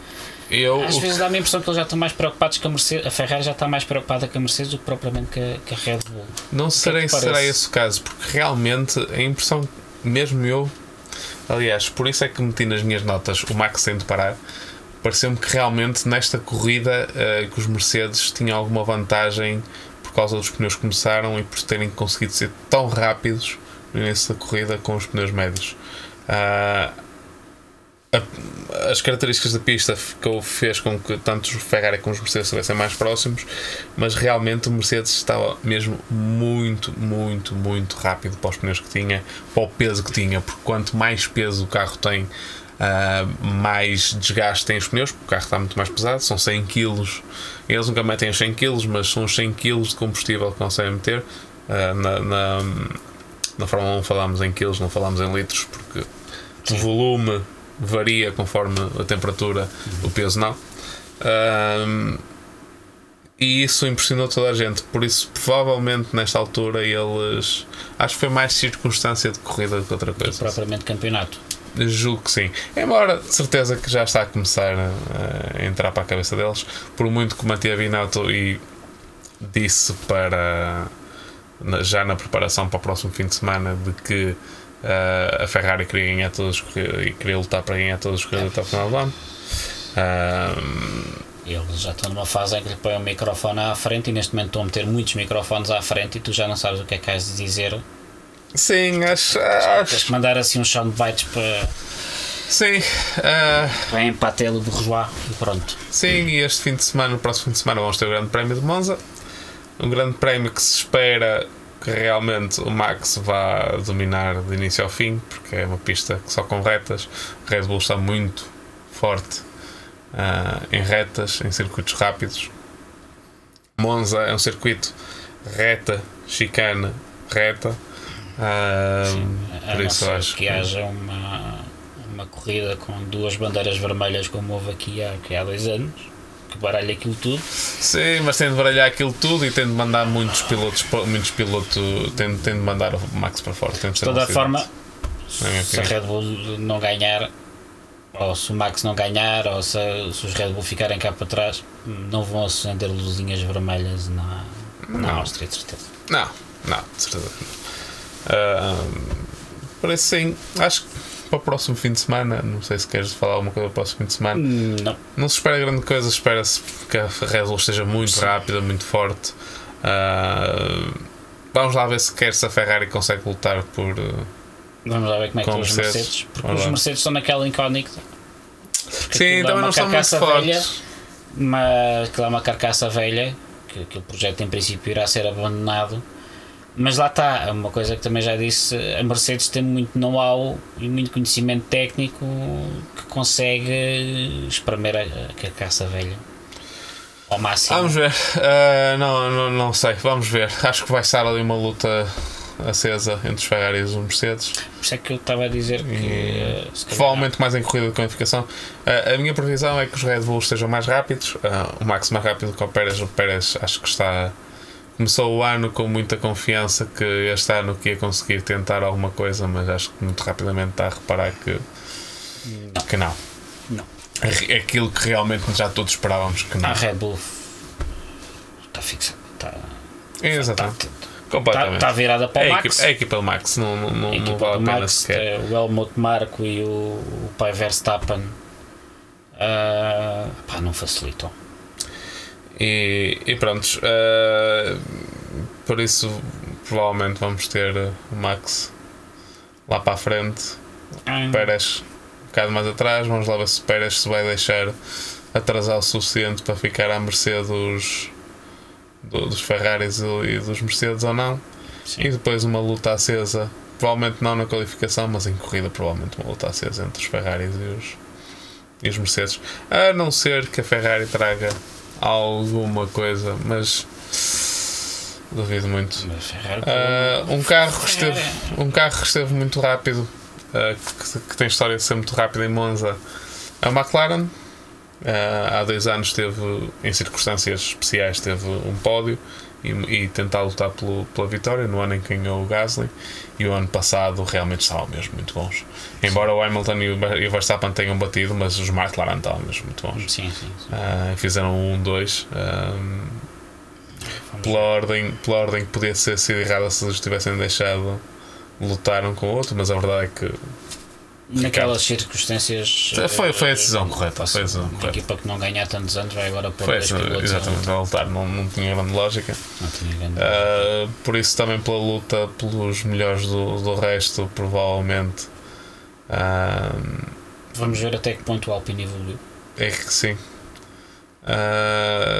Eu, às vezes dá-me a impressão que eles já estão mais preocupados com a Mercedes. A Ferrari já está mais preocupada com a Mercedes do que propriamente com a, com a Red Bull. não serei que se será esse o caso, porque realmente a impressão, mesmo eu, aliás, por isso é que meti nas minhas notas o Max sem parar. Pareceu-me que realmente nesta corrida eh, que os Mercedes tinham alguma vantagem por causa dos pneus que começaram e por terem conseguido ser tão rápidos da corrida com os pneus médios. Ah, a- as características da pista ficou, fez com que tanto os Ferrari como os Mercedes estivessem mais próximos, mas realmente o Mercedes estava mesmo muito, muito, muito rápido para os pneus que tinha, para o peso que tinha, porque quanto mais peso o carro tem, ah, mais desgaste tem os pneus, porque o carro está muito mais pesado, são 100 kg. Eles nunca metem os 100 kg, mas são os 100 kg de combustível que conseguem meter. Ah, na, na, na Fórmula 1 falámos em quilos, não falámos em litros, porque o volume varia conforme a temperatura, o peso não. Ahm, e isso impressionou toda a gente, por isso, provavelmente nesta altura, eles acho que foi mais circunstância de corrida do que outra coisa. Propriamente campeonato. Julgo que sim. Embora de certeza que já está a começar a, entrar para a cabeça deles, por muito que o Matia Binotto e disse para já na preparação para o próximo fim de semana de que ah, a Ferrari queria ganhar corridas e queria lutar para ganhar todas as corridas até o final do ano. Ah, Eles já estão numa fase em que lhe põem um microfone à frente e neste momento estão a meter muitos microfones à frente e tu já não sabes o que é que has de dizer Sim, acho. Tens acho que mandar assim uns soundbites para. sim, ah, Vem para a tela do Rejoá e pronto. sim, e este fim de semana, no próximo fim de semana, vamos ter o Grande Prémio de Monza. Um grande prémio que se espera que realmente o Max vá dominar de início ao fim, porque é uma pista que só com retas. O Red Bull está muito forte ah, em retas, em circuitos rápidos. Monza é um circuito reta, chicana, reta. Ah, A por isso acho que haja uma, uma corrida com duas bandeiras vermelhas como houve aqui há, que há dois anos, que baralha aquilo tudo. Sim, mas tem de baralhar aquilo tudo e tem de mandar muitos pilotos, muitos pilotos tem, tem de mandar o Max para fora. Tem de De toda forma, Na se a. Red Bull não ganhar, ou se o Max não ganhar, ou se, se os Red Bull ficarem cá para trás, não vão acender luzinhas vermelhas na, na Não. Áustria, de certeza. Não, não, de certeza. Ah, por isso sim, acho que para o próximo fim de semana, não sei se queres falar alguma coisa para o próximo fim de semana. Não. Não se espera grande coisa, espera-se que a Red Bull esteja muito rápida, muito forte. Ah, vamos lá ver se quer se a Ferrari consegue lutar por. ah, Vamos lá ver como é que estão os Mercedes. Mercedes, porque Vamos os. Mercedes estão naquela incógnita. Porque Sim, é também uma não estão muito carcaça velha, fortes. mas aquilo é uma carcaça velha, que aquele projeto em princípio irá ser abandonado. Mas lá está, uma coisa que também já disse, a Mercedes tem muito know-how e muito conhecimento técnico que consegue espremer a, carcaça velha ao máximo. Vamos ver. Ah, não, não, não sei, vamos ver. Acho que vai estar ali uma luta acesa entre os Ferrari e os Mercedes. Por isso é que eu estava a dizer que eh, calhar- Provavelmente mais em corrida de qualificação. Ah, a minha previsão é que os Red Bulls estejam mais rápidos. O Max mais rápido que o Pérez. O Pérez acho que está. Começou o ano com muita confiança que este ano que ia conseguir tentar alguma coisa, mas acho que muito rapidamente está a reparar que, Não. que não. Não. É Aquilo que realmente já todos esperávamos que não. a Red Bull está fixa, está, Exatamente. está, está virada para é, o a Max. equipa, é a equipa do Max, não, não, não, não vale a pena Max, sequer. é o Helmut Marko e o, o pai Verstappen ah, pá, não facilitam. E, e pronto, eh, por isso provavelmente vamos ter o Max lá para a frente, Pérez um bocado mais atrás, vamos lá ver se o Pérez se vai deixar atrasar o suficiente para ficar à mercê dos, do- dos Ferraris e e dos Mercedes ou não. Sim. E depois uma luta acesa, provavelmente não na qualificação, mas em corrida, provavelmente uma luta acesa entre os Ferraris e os, e os Mercedes. A não ser que a Ferrari traga alguma coisa, mas duvido muito. Mas Ferrari, Ah, um, carro que esteve, um carro que esteve muito rápido, ah, que, que tem história de ser muito rápido em Monza, é o McLaren. Ah, há dois anos teve, em circunstâncias especiais, teve um pódio e, e tentar lutar pelo, pela vitória no ano em que ganhou o Gasly. E o ano passado realmente estavam mesmo muito bons. Embora o Hamilton e o Ver- o Verstappen tenham batido, mas os McLaren estavam mesmo muito bons. sim, sim, sim. Ah, fizeram um, dois. ah, Vamos pela ordem, pela ordem que podia ter sido errada se eles tivessem deixado lutar um com o outro, mas a verdade é que Naquelas circunstâncias. Foi- foi a eh, decisão correta, foi a decisão Uma correta. equipa que não ganha há tantos anos vai agora pôr foi pilotos exatamente a lutar, não, não tinha grande lógica. Não tinha grande. Ah, por isso, também pela luta pelos melhores do, do resto, provavelmente ah, Vamos ver até que ponto o Alpine evoluiu. é que sim. Ah,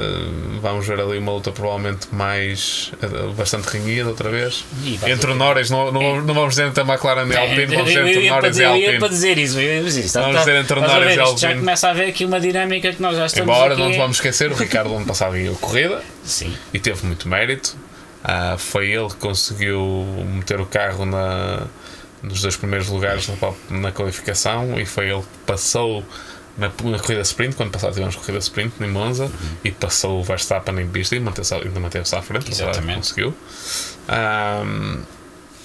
vamos ver ali uma luta provavelmente mais ah, bastante renhida outra vez. Entre o Norris, não, não, não vamos dizer entre a McLaren e a Alpine, vamos dizer entre o Norris e a eu ia para Alpine. dizer isso, eu dizer isso. Vamos dizer entre a Norris e Já Alpine. começa a haver aqui uma dinâmica que nós já estamos Embora não nos vamos esquecer, o Ricardo ano passado ganhou corrida Sim, e teve muito mérito. Ah, foi ele que conseguiu meter o carro na, nos dois primeiros lugares na, na qualificação e foi ele que passou na, na corrida sprint. Quando passado tivemos corrida sprint em Monza e passou o Verstappen em pista e ainda manteve-se à frente. Exatamente. Conseguiu. Ahm,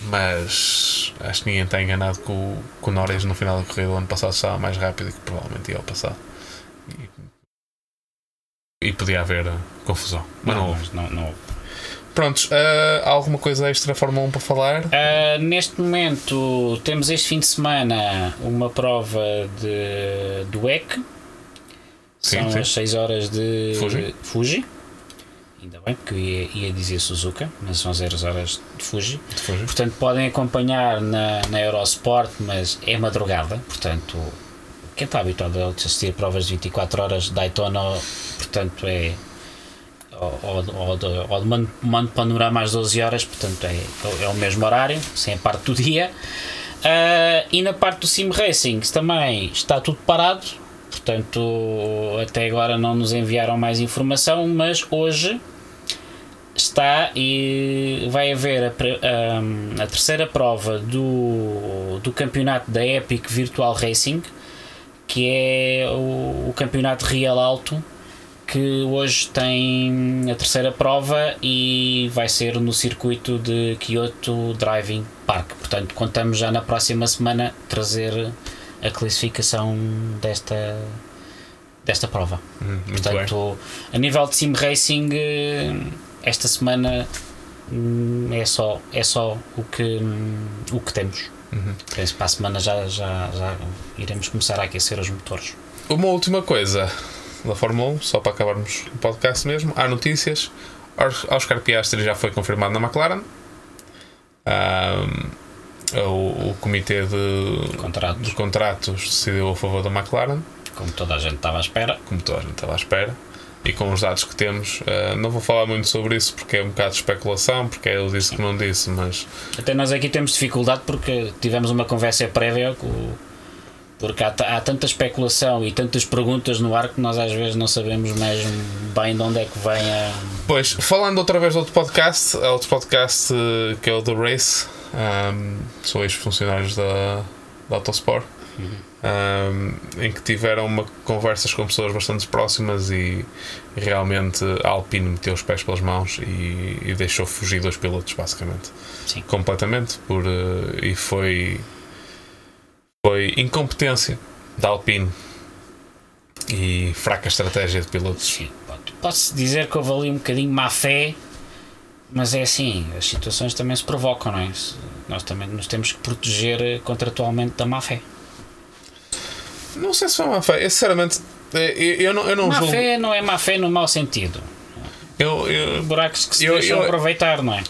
mas acho que ninguém está enganado que o, que o Norris no final da corrida do ano passado estava mais rápido e que provavelmente ia ao passado. E, e podia haver ah, confusão. Mas não, não, houve. não, não houve. Prontos, ah, há alguma coisa extra Fórmula 1 para falar? Ah, neste momento temos este fim de semana uma prova de, do EC. Sim, São sim. as 6 horas de Fuji. Fuji. Ainda bem, porque ia, ia dizer Suzuka, mas são 0 horas de Fuji. De Fuji. Portanto, podem acompanhar na, na Eurosport, mas é madrugada. Portanto, quem está habituado a assistir provas de 24 horas, Daytona, portanto, é. Ou, ou, ou, de- Mano Panorama às 12 horas, portanto, é, é o mesmo horário, sem a parte do dia. Ah, e na parte do Sim Racing também está tudo parado, portanto, até agora não nos enviaram mais informação, mas hoje está e vai haver a, a- a terceira prova do, do campeonato da Epic Virtual Racing, que é o, o campeonato Real Alto, que hoje tem a terceira prova e vai ser no circuito de Kyoto Driving Park. Portanto, contamos já na próxima semana trazer a classificação desta, desta prova. Hum, bem. Portanto, a nível de sim racing, eh, esta semana hum, é só, é só o, que, hum, o que temos. Uhum. Penso para a semana já, já, já iremos começar a aquecer os motores. Uma última coisa da Fórmula 1, só para acabarmos o podcast mesmo. Há notícias. Os- Oscar Piastri já foi confirmado na McLaren. Ahm, o, o comitê de, Contratos, contratos decidiu a favor da McLaren, como toda a gente estava à espera. como toda a gente estava à espera. E com os dados que temos, ah, não vou falar muito sobre isso porque é um bocado de especulação, porque eu disse que não disse, mas Até nós aqui temos dificuldade porque tivemos uma conversa prévia com o- porque há, há tanta especulação e tantas perguntas no ar que nós às vezes não sabemos mesmo bem de onde é que vem a. Pois, falando outra vez de outro podcast, outro podcast eh, que é o The Race, um, são ex-funcionários da, da Autosport, um, em que tiveram uma, conversas com pessoas bastante próximas e, e realmente a Alpine meteu os pés pelas mãos e, e deixou fugir dois pilotos, basicamente. Sim. Completamente, por, eh, e foi, foi incompetência da Alpine e fraca estratégia de pilotos. Sim, Posso dizer que houve ali um bocadinho má fé, mas é assim, as situações também se provocam, não é? Nós também nos temos que proteger eh, contratualmente da má fé. Não sei se foi má fé. Eu, sinceramente, eu, eu não, eu não Má julgo. fé não é má fé no mau sentido. Eu, eu- Buracos que se Eu- deixam eu- aproveitar, não é?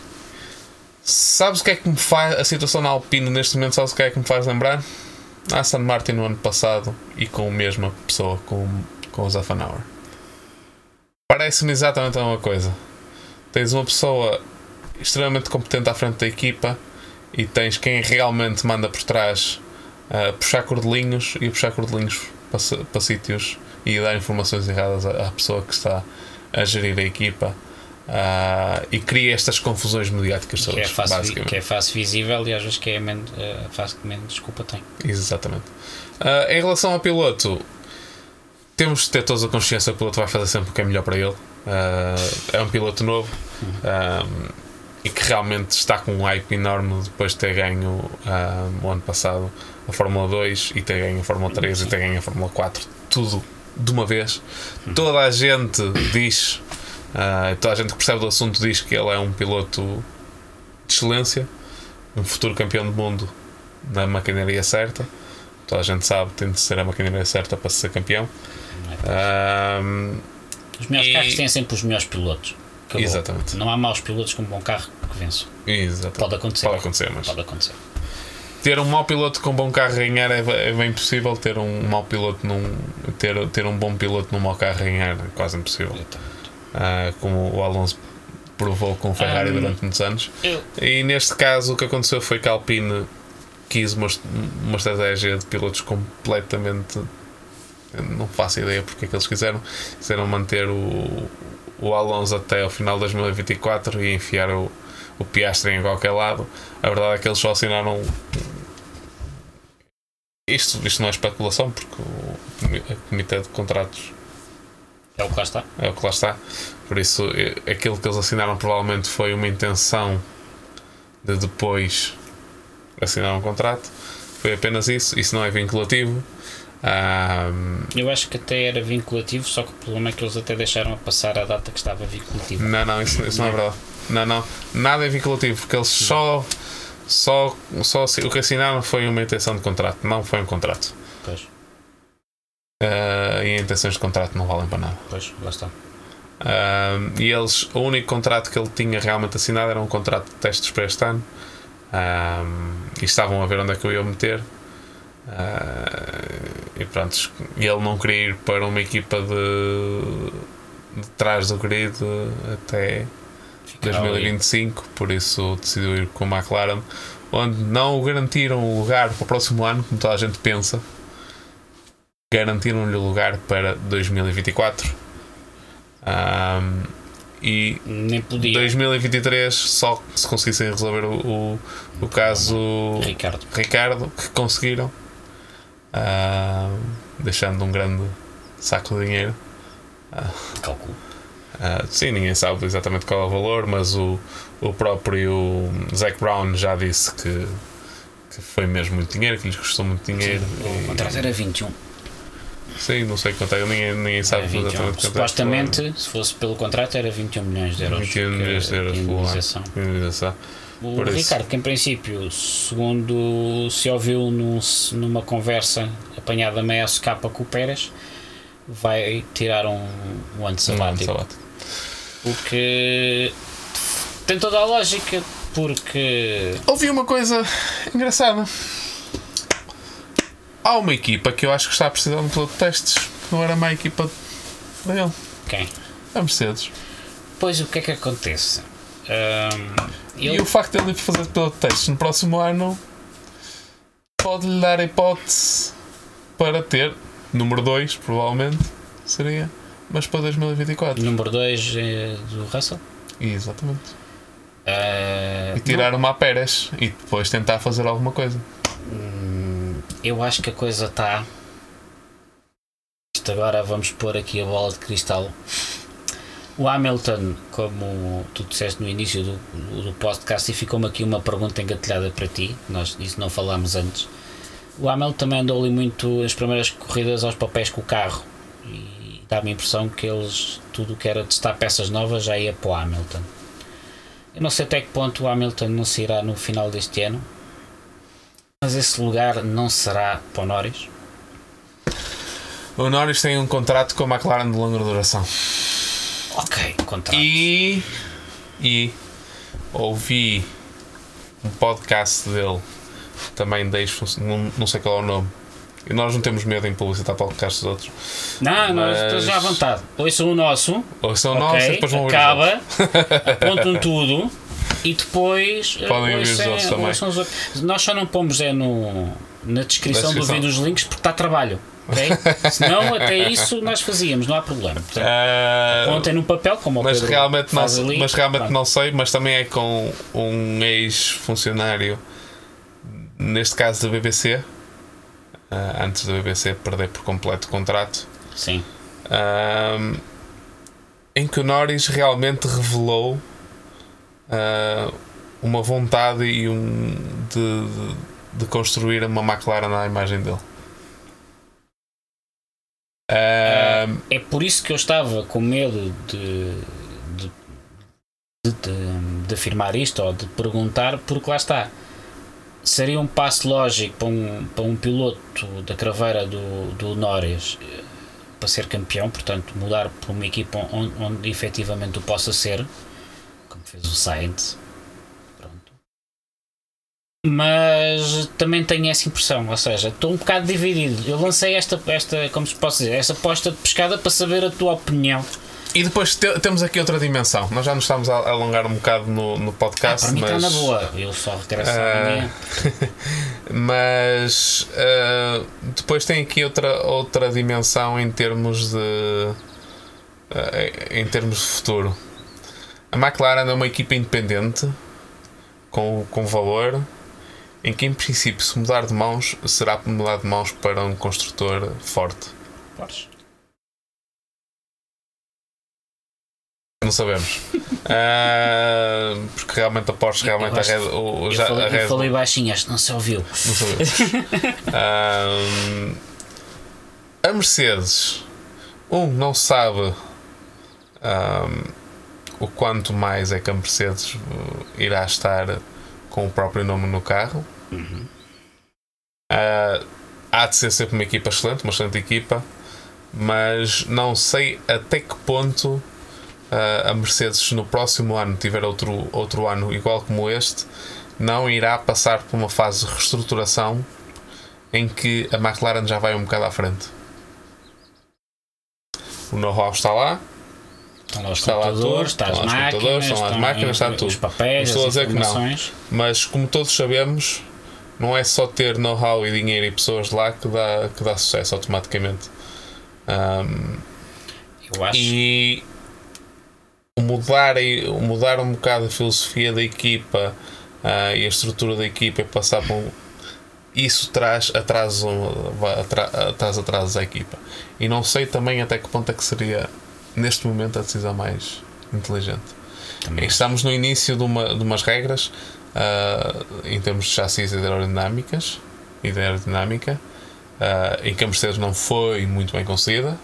sabes o que é que me faz a situação na Alpine neste momento? Sabes o que é que me faz lembrar? A Aston Martin no ano passado e com a mesma pessoa, com, com o Zaffanauer. Parece-me exatamente a mesma coisa. Tens uma pessoa extremamente competente à frente da equipa e tens quem realmente manda por trás a puxar cordelinhos e puxar cordelinhos para, para sítios e dar informações erradas à, à pessoa que está a gerir a equipa ah, e cria estas confusões mediáticas Que é, todas, face, vi- basicamente. que é face visível e às vezes que é men- eh, a face que menos desculpa tem. Exatamente. Ah, em relação ao piloto, temos de ter todos a consciência que o piloto vai fazer sempre o que é melhor para ele. Ah, é um piloto novo ah, e que realmente está com um hype enorme depois de ter ganho ah, o ano passado a Fórmula 2 e ter ganho a Fórmula 3 e ter ganho a Fórmula 4. Tudo de uma vez. Toda a gente diz, ah, toda a gente que percebe do assunto diz que ele é um piloto de excelência, um futuro campeão do mundo na maquinaria certa. Toda a gente sabe que tem de ser a maquinaria certa para ser campeão. é? Ahm, Os melhores E- carros têm sempre os melhores pilotos. Acabou. Exatamente. Não há maus pilotos com um bom carro que vençam. exatamente. Pode acontecer. Pode acontecer, mas Pode acontecer. ter um mau piloto com um bom carro a ganhar é, é bem impossível. Ter um mau piloto num. Ter, ter um bom piloto num mau carro a ganhar é quase impossível. Exatamente. Ah, como o Alonso provou com o Ferrari Ahm, durante muitos anos. Eu, E neste caso o que aconteceu foi que a Alpine quis uma, uma estratégia de pilotos completamente. Não faço ideia porque é que eles quiseram. Quiseram manter o, o Alonso até ao final de 2024 e enfiar o, o Piastri em qualquer lado. A verdade é que eles só assinaram. Isto, isto não é especulação porque o o Comitê de Contratos é o que lá está. é o que lá está. Por isso, eh, aquilo que eles assinaram provavelmente foi uma intenção de depois assinar um contrato. Foi apenas isso. Isso não é vinculativo. Ahm, Eu acho que até era vinculativo, só que o problema é que eles até deixaram a passar a data que estava vinculativo. não, não, isso, isso não é verdade. Não, não. Nada é vinculativo, porque eles só. Só, só o que assinaram foi uma intenção de contrato, não foi um contrato. Pois, Ah, e intenções de contrato não valem para nada. pois, lá está. Um, e eles, o único contrato que ele tinha realmente assinado era um contrato de testes para este ano. Um, e estavam a ver onde é que eu ia meter. Uh, e pronto, ele não queria ir para uma equipa de, de trás do grid até Ficar 2025, ali. por isso decidiu ir com a McLaren, onde não o garantiram o lugar para o próximo ano, como toda a gente pensa, garantiram-lhe o lugar para 2024. Um, e Nem podia. 2023 só se conseguissem resolver o, o, o caso Ricardo. Ricardo que conseguiram uh, deixando um grande saco de dinheiro. Uh, Calculo. Uh, sim, ninguém sabe exatamente qual é o valor, mas o, o próprio Zac Brown já disse que, que foi mesmo muito dinheiro, que lhes custou muito dinheiro. Sim, o contrato era 21. Sim, não sei quanto é, ninguém, ninguém sabe exatamente quanto é. Supostamente, se fosse pelo contrato, era 21 milhões de euros. 21 milhões de euros por indenização. O Por Ricardo, isso. que em princípio, segundo se ouviu num, numa conversa apanhada meia capa com o Pérez, vai tirar um, um ano sabático. Um ano sabático. Porque tem toda a lógica, porque. Ouvi uma coisa engraçada. Há uma equipa que eu acho que está a precisar de um piloto de testes. Não era má equipa para ele. Quem? A Mercedes. Pois o que é que acontece? Um, ele... E o facto de ele fazer piloto de testes no próximo ano pode-lhe dar a hipótese para ter número 2, provavelmente seria, mas para 2024. Número 2 é do Russell? Exatamente. Uh, e tirar não. uma a Pérez e depois tentar fazer alguma coisa. Hum, eu acho que a coisa está. Agora vamos pôr aqui a bola de cristal. O Hamilton, como tu disseste no início do, do podcast, e ficou-me aqui uma pergunta engatilhada para ti, nós disso não falámos antes. O Hamilton também andou ali muito as primeiras corridas aos papéis com o carro e dá-me a impressão que eles, tudo que era testar peças novas, já ia para o Hamilton. Eu não sei até que ponto o Hamilton não se irá no final deste ano, mas esse lugar não será para o Norris. O Norris tem um contrato com a McLaren de longa duração. Ok, contrato. E, e ouvi um podcast dele, também de não, não sei qual é o nome. E nós não temos medo em publicitar podcasts dos outros. Não, mas... nós já à vontade. Ouçam o nosso. Ouçam o nosso e depois vão Acaba, apontam tudo e depois. Podem ouvir os outros também. Os. Nós só não pomos é no, na descrição, descrição. do vídeo os links porque está trabalho. Okay? Senão, até isso nós fazíamos, não há problema. Portanto, uh, apontem no papel, como mas realmente não, ali, Mas realmente claro. não sei, mas também é com um ex-funcionário, neste caso da BBC, uh, ah, antes da BBC perder por completo o contrato. Sim. Uh, em que o Norris realmente revelou uh, uma vontade e um de, de, construir uma McLaren à imagem dele. Uh, é por isso que eu estava com medo de, de, de, de, afirmar isto ou de perguntar, porque lá está. Seria um passo lógico para um, para um piloto da craveira do, do Norris eh, para ser campeão, portanto, mudar para uma equipa onde, onde efetivamente o possa ser, fez o Sainz, mas também tenho essa impressão, ou seja, estou um bocado dividido. Eu lancei esta, esta como se posso dizer, esta aposta de pescada para saber a tua opinião. E depois te, temos aqui outra dimensão. Nós já nos estamos a alongar um bocado no, no podcast. Ah, para mim mas, está na boa, eu só regresso uh, Mas uh, depois tem aqui outra, outra dimensão em termos de. Uh, em termos de futuro. A McLaren é uma equipa independente com, com valor em que, em princípio, se mudar de mãos, será mudar de mãos para um construtor forte. Porsche. Não sabemos. uh, porque realmente a Porsche, realmente a Red, o, já, falei, a Red eu falei baixinho, acho que não se ouviu. Não sabemos. uh, a Mercedes, um, não sabe um, o quanto mais é que a Mercedes irá estar com o próprio nome no carro. Uhum. Uh, há de ser sempre uma equipa excelente, uma excelente equipa, mas não sei até que ponto uh, a Mercedes no próximo ano tiver outro, outro ano igual como este, não irá passar por uma fase de reestruturação em que a McLaren já vai um bocado à frente. O know-how está lá, Estão lá os Está computadores, está as os máquinas, computadores, estão lá as máquinas, está os tudo. papéis, Não estou a dizer que não. mas como todos sabemos, não é só ter know-how e dinheiro e pessoas lá que dá, que dá sucesso automaticamente. Um, Eu acho. e mudar, mudar um bocado a filosofia da equipa ah, e a estrutura da equipa e passar por isso traz atraso, vai- atra- traz atrasos à equipa. E não sei também até que ponto é que seria neste momento a decisão mais inteligente. Também Estamos no início de, uma, de umas regras ah, em termos de chassis aerodinâmicas e de aerodinâmica ah, em que a Mercedes não foi muito bem conseguida.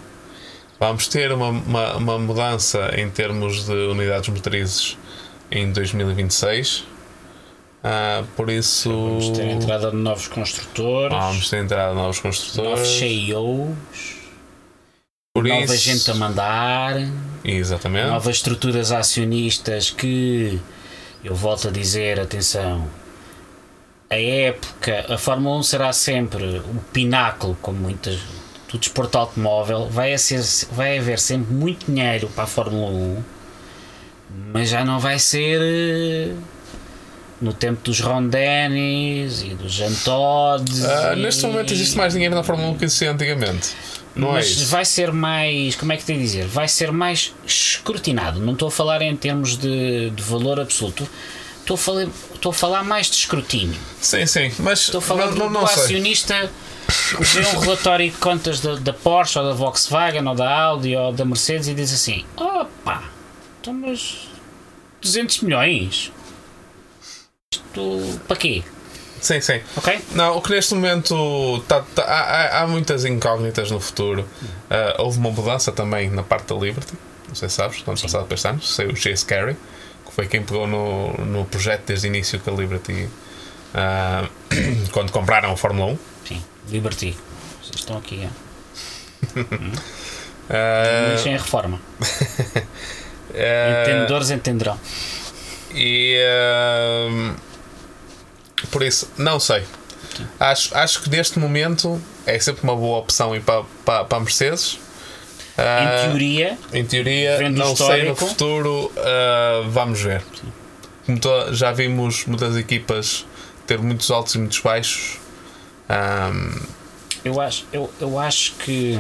Vamos ter uma, uma, uma mudança em termos de unidades motrizes em 2026. Ah, por isso Vamos ter entrada de novos construtores, vamos ter entrada de novos novos construtores. CEOs, Por nova isso, gente a mandar, Exatamente. novas estruturas acionistas que eu volto a dizer, atenção. A época, a Fórmula 1 será sempre o pináculo, como muitas do desporto automóvel. Vai, ser, vai haver sempre muito dinheiro para a Fórmula 1, mas já não vai ser eh, no tempo dos Ron Dennis e dos Jean Todds. Ah, e- neste momento existe mais dinheiro na Fórmula 1 que existia antigamente. É mas isso? vai ser mais, como é que te dizer? Vai ser mais escrutinado. Não estou a falar em termos de, de valor absoluto. Estou a, falar, estou a falar mais de escrutínio. Sim, sim, mas Estou a falar não, do, não, do acionista que vê um relatório de contas da, da Porsche ou da Volkswagen ou da Audi ou da Mercedes e diz assim: opa, então mas 200 milhões? Isto para quê? Sim, sim. Ok? Não, o que neste momento tá- tá- há, há- muitas incógnitas no futuro. Ah, houve uma mudança também na parte da Liberty. Não sei se sabes, no ano passado para este ano, saiu o Chase Carey, que foi quem pegou no, no projeto desde o início com a Liberty ah, quando compraram a Fórmula 1. Sim, Liberty. Vocês estão aqui, é? Em reforma. ah, Entendedores entenderão. E ahm, por isso, não sei. Acho, acho que neste momento é sempre uma boa opção ir para, para, para a Mercedes. Ah, Em teoria, em teoria, não sei no futuro, ah, vamos ver. Já vimos muitas equipas ter muitos altos e muitos baixos. Ahm, eu acho, eu, eu acho que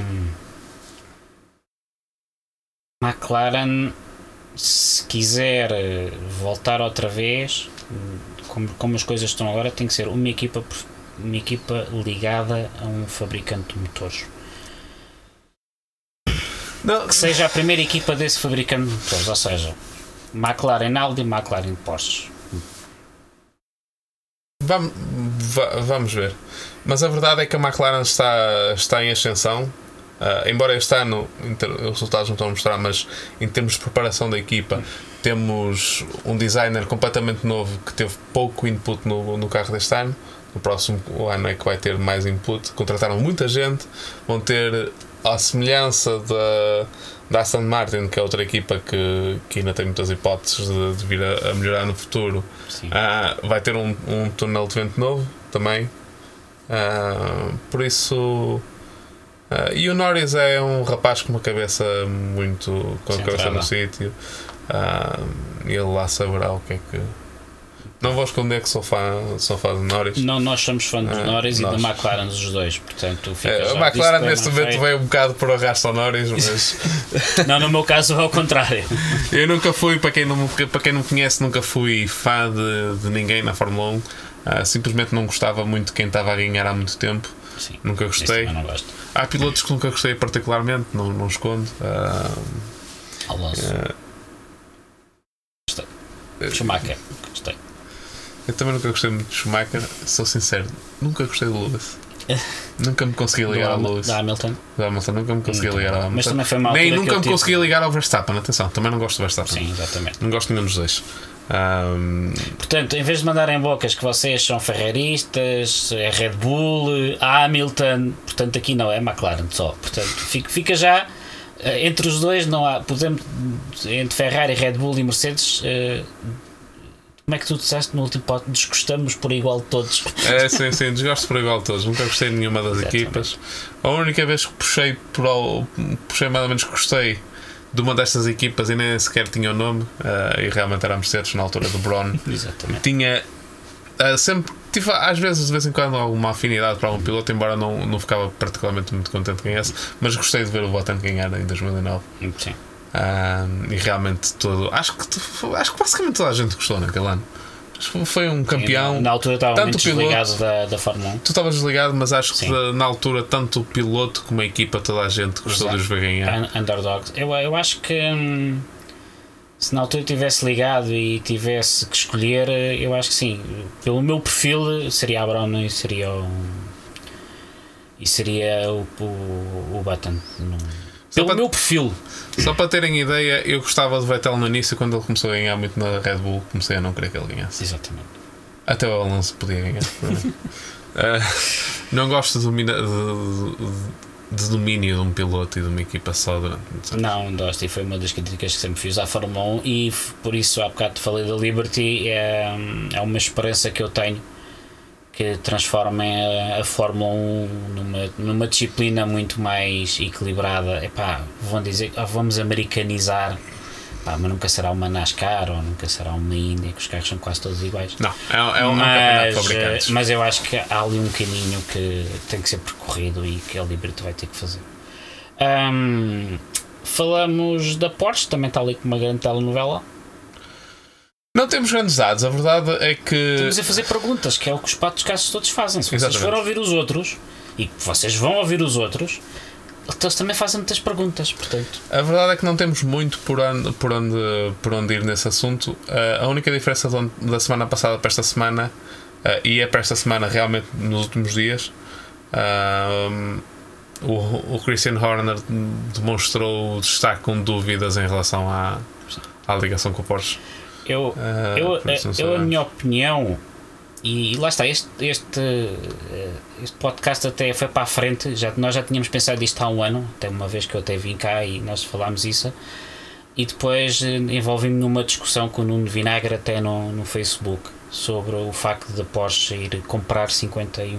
McLaren, se quiser eh, voltar outra vez, como, como as coisas estão agora, tem que ser uma equipa, uma equipa ligada a um fabricante de motores. não, Que seja a primeira equipa desse fabricante de motores, ou seja, McLaren Audi, McLaren Porsche. Vamos, va- vamos ver. Mas a verdade é que a McLaren está, está em ascensão. Ah, embora este ano os resultados não estão a mostrar, mas em termos de preparação da equipa, temos um designer completamente novo que teve pouco input no, no carro deste ano. No próximo ano é que vai ter mais input. Contrataram muita gente, vão ter a semelhança da, da Aston Martin, que é outra equipa que, que ainda tem muitas hipóteses de, de vir a, a melhorar no futuro. Ah, vai ter um, um túnel de vento novo também. Ah, por isso. Ah, e o Norris é um rapaz com uma cabeça muito. com a cabeça Centrada. no sítio. E ele lá saberá o que é que. Não vou esconder que sou fã, sou fã de Norris. Não, nós somos fãs dos Ah, Norris e da McLaren dos dois, portanto fica É, a McLaren neste momento veio um bocado por arrasto ao Norris, mas Não, no meu caso é ao contrário. eu nunca fui, para quem não, para quem não me conhece, nunca fui fã de, de ninguém na Fórmula 1. Ah, simplesmente não gostava muito de quem estava a ganhar há muito tempo. Sim, Nunca gostei. não gosto. Há pilotos que nunca gostei particularmente, não, não escondo. Ah, Alonso. Gostei. Schumacher. Gostei. eu também nunca gostei muito de Schumacher, sou sincero, nunca gostei do Lewis. Nunca me consegui ligar ao Lewis. da Hamilton. Do Hamilton, nunca me consegui ligar ao. Hamilton. Mas também foi uma Nem nunca me tive- consegui ligar ao Verstappen, atenção, também não gosto do Verstappen. Sim, exatamente. Não gosto nenhum dos dois. Ahm, Portanto, em vez de mandarem bocas que vocês são ferreristas, é Red Bull, Hamilton, portanto aqui não, é McLaren só. Portanto, fica, já Eh, entre os dois não há. Podemos, entre Ferrari, Red Bull e Mercedes. eh, como é que tu disseste no último pod? Desgostamos por igual de todos. É, sim, sim, desgosto por igual de todos. Nunca gostei de nenhuma das Exatamente. equipas. A única vez que puxei por puxei mais ou menos que gostei de uma destas equipas e nem sequer tinha o nome, eh, e realmente era a Mercedes na altura do Brown. Exatamente. tinha ah, sempre tive às vezes de vez em quando alguma afinidade para algum piloto, embora não, não ficava particularmente muito contente com esse, mas gostei de ver o Button ganhar em 2009 Sim. Ah, e realmente todo acho que acho que basicamente toda a gente gostou naquele ano foi um campeão Na altura estava tanto muito piloto- desligado da, da Fórmula 1. tu estavas desligado mas acho que Sim. da- na altura tanto o piloto como a equipa toda a gente gostou de os ver ganhar Un- Underdogs. Eu, eu acho que hum, se na altura tivesse ligado e tivesse que escolher, eu acho que sim. Pelo meu perfil seria a Brown e seria o. E seria o, o, o Button. Não- Pelo para- meu perfil. só para terem ideia eu gostava de Vettel no início quando ele começou a ganhar muito na Red Bull comecei a não querer que ele ganhasse Exatamente. Até o Alonso podia ganhar. Eh, não gosto de, domina- de- de- de domínio de um piloto e de uma equipa só durante anos. Não, gosto e foi uma das críticas que sempre fiz à Fórmula 1 e por isso há bocado te falei da Liberty, é, é uma esperança que eu tenho que transformem a, a Fórmula 1 numa, numa disciplina muito mais equilibrada. Epá, vão dizer ah, vamos americanizar, Epá, mas nunca será uma NASCAR ou nunca será uma Indy, que os carros são quase todos iguais. Não, é, um- é um Mas, mas eu acho que há ali um caminho que tem que ser percorrido e que a Liberty vai ter que fazer. Ahm, falamos da Porsche, também está ali com uma grande telenovela. Não temos grandes dados, a verdade é que. Estamos a fazer perguntas, que é o que os patos casos todos fazem. Se vocês forem ouvir os outros, e vocês vão ouvir os outros, eles também fazem muitas perguntas, portanto. A verdade é que não temos muito por onde, por onde, por onde ir nesse assunto. Eh, a única diferença da semana passada para esta semana, eh, e é para esta semana realmente nos últimos dias, o, o Christian Horner demonstrou destaque com dúvidas em relação à, à ligação com o Porsche. Eu, Ah, eu, eu, a minha opinião, e, lá está, este, este, eh, este podcast até foi para a frente, já, nós já tínhamos pensado isto há um ano, até uma vez que eu até vim cá e nós falámos isso, e depois eh, envolvi-me numa discussão com o Nuno Vinagre até no, no Facebook sobre o facto da Porsche ir comprar 51%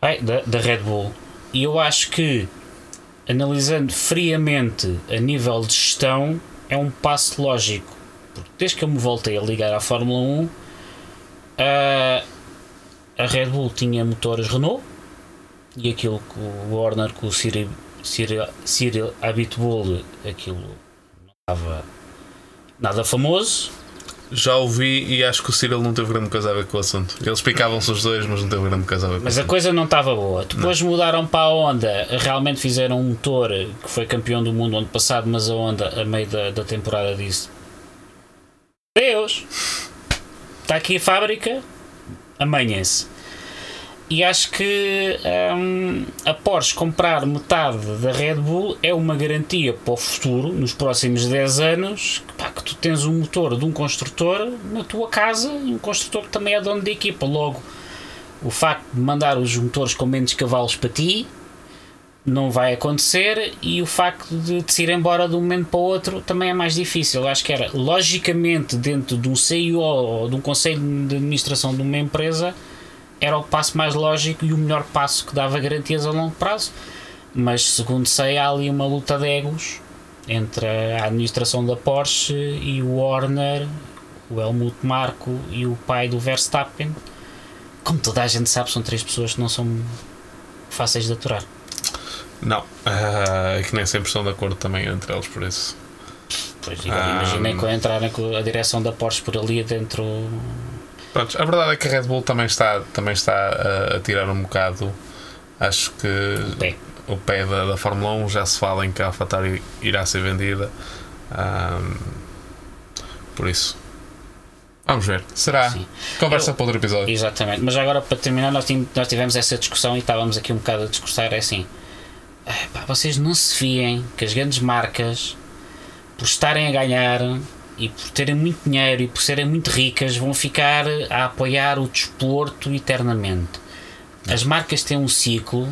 da, da, da Red Bull. E eu acho que, analisando friamente a nível de gestão, é um passo lógico. Porque desde que eu me voltei a ligar à Fórmula 1, a, a Red Bull tinha motores Renault e aquilo que o Warner com o Cyril, Cyril, Cyril Abitbull, aquilo não estava nada famoso. Já ouvi e acho que o Cyril não teve grande coisa a ver com o assunto. Eles picavam-se os dois, mas não teve grande coisa a ver com Mas a coisa não estava boa. Depois mudaram para a Honda, realmente fizeram um motor que foi campeão do mundo ano passado, mas a Honda, a meio da, da temporada, disse: Deus, está aqui a fábrica, amanhã-se. E acho que hum, a Porsche comprar metade da Red Bull é uma garantia para o futuro, nos próximos 10 anos, que, pá, que tu tens um motor de um construtor na tua casa e um construtor que também é dono da equipa. Logo, o facto de mandar os motores com menos cavalos para ti não vai acontecer e o facto de te ir embora de um momento para o outro também é mais difícil. Eu acho que era logicamente dentro de um CEO ou de um conselho de administração de uma empresa era o passo mais lógico e o melhor passo que dava garantias a longo prazo. Mas segundo sei há ali uma luta de egos entre a administração da Porsche e o Warner, o Helmut Marko e o pai do Verstappen como toda a gente sabe, são três pessoas que não são fáceis de aturar. Não, ah, e que nem sempre estão de acordo também entre eles por isso. Pois, Ah. imaginem que entrarem com a direção da Porsche por ali dentro. Pronto, a verdade é que a Red Bull também está, também está a, a tirar um bocado. Acho que Bem, o pé da, da Fórmula 1 já se fala em que a AlphaTauri irá ser vendida. Ahm, por isso, vamos ver. Será? Sim. Conversa Eu- para outro episódio. exatamente. Mas agora para terminar, nós, nós tivemos essa discussão e estávamos aqui um bocado a discursar. É assim: "Ah, pá, vocês não se fiem que as grandes marcas, por estarem a ganhar e por terem muito dinheiro e por serem muito ricas, vão ficar a apoiar o desporto eternamente. As marcas têm um ciclo.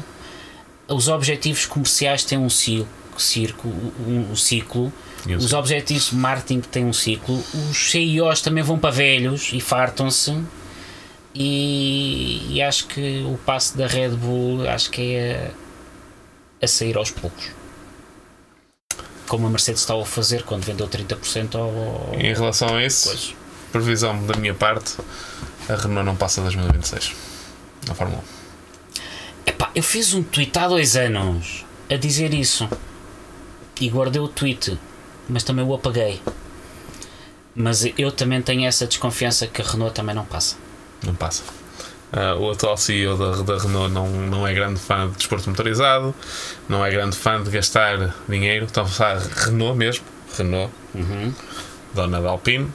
os objetivos comerciais têm um ciclo, circo, um, um ciclo os objetivos de marketing têm um ciclo, os CEOs também vão para velhos e fartam-se. E, e acho que o passo da Red Bull acho que é a, a sair aos poucos. Como a Mercedes estava a fazer quando vendeu 30% ao. Em relação a isso, previsão da minha parte, a Renault não passa 2026 na Fórmula 1. Epá, eu fiz um tweet há dois anos a dizer isso e guardei o tweet, mas também o apaguei. Mas eu também tenho essa desconfiança que a Renault também não passa. Não passa. Ah, o atual CEO da, da Renault não, não é grande fã de desporto motorizado, não é grande fã de gastar dinheiro. Estava a falar Renault mesmo, Renault, Uhum. dona da Alpine,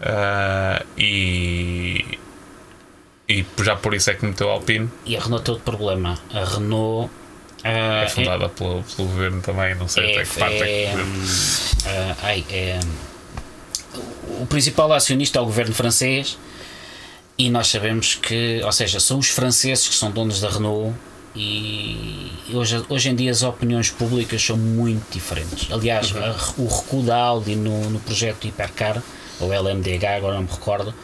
Ah, e, e já por isso é que meteu a Alpine. E a Renault tem outro problema. A Renault ah, É fundada pelo, pelo governo também, não sei é, até que parte é, é, que. ai, é, o principal acionista é o governo francês e nós sabemos que, ou seja, são os franceses que são donos da Renault e hoje, hoje em dia as opiniões públicas são muito diferentes. Aliás, Uhum. a- o recuo da Audi no, no projeto Hipercar, ou LMDH, agora não me recordo,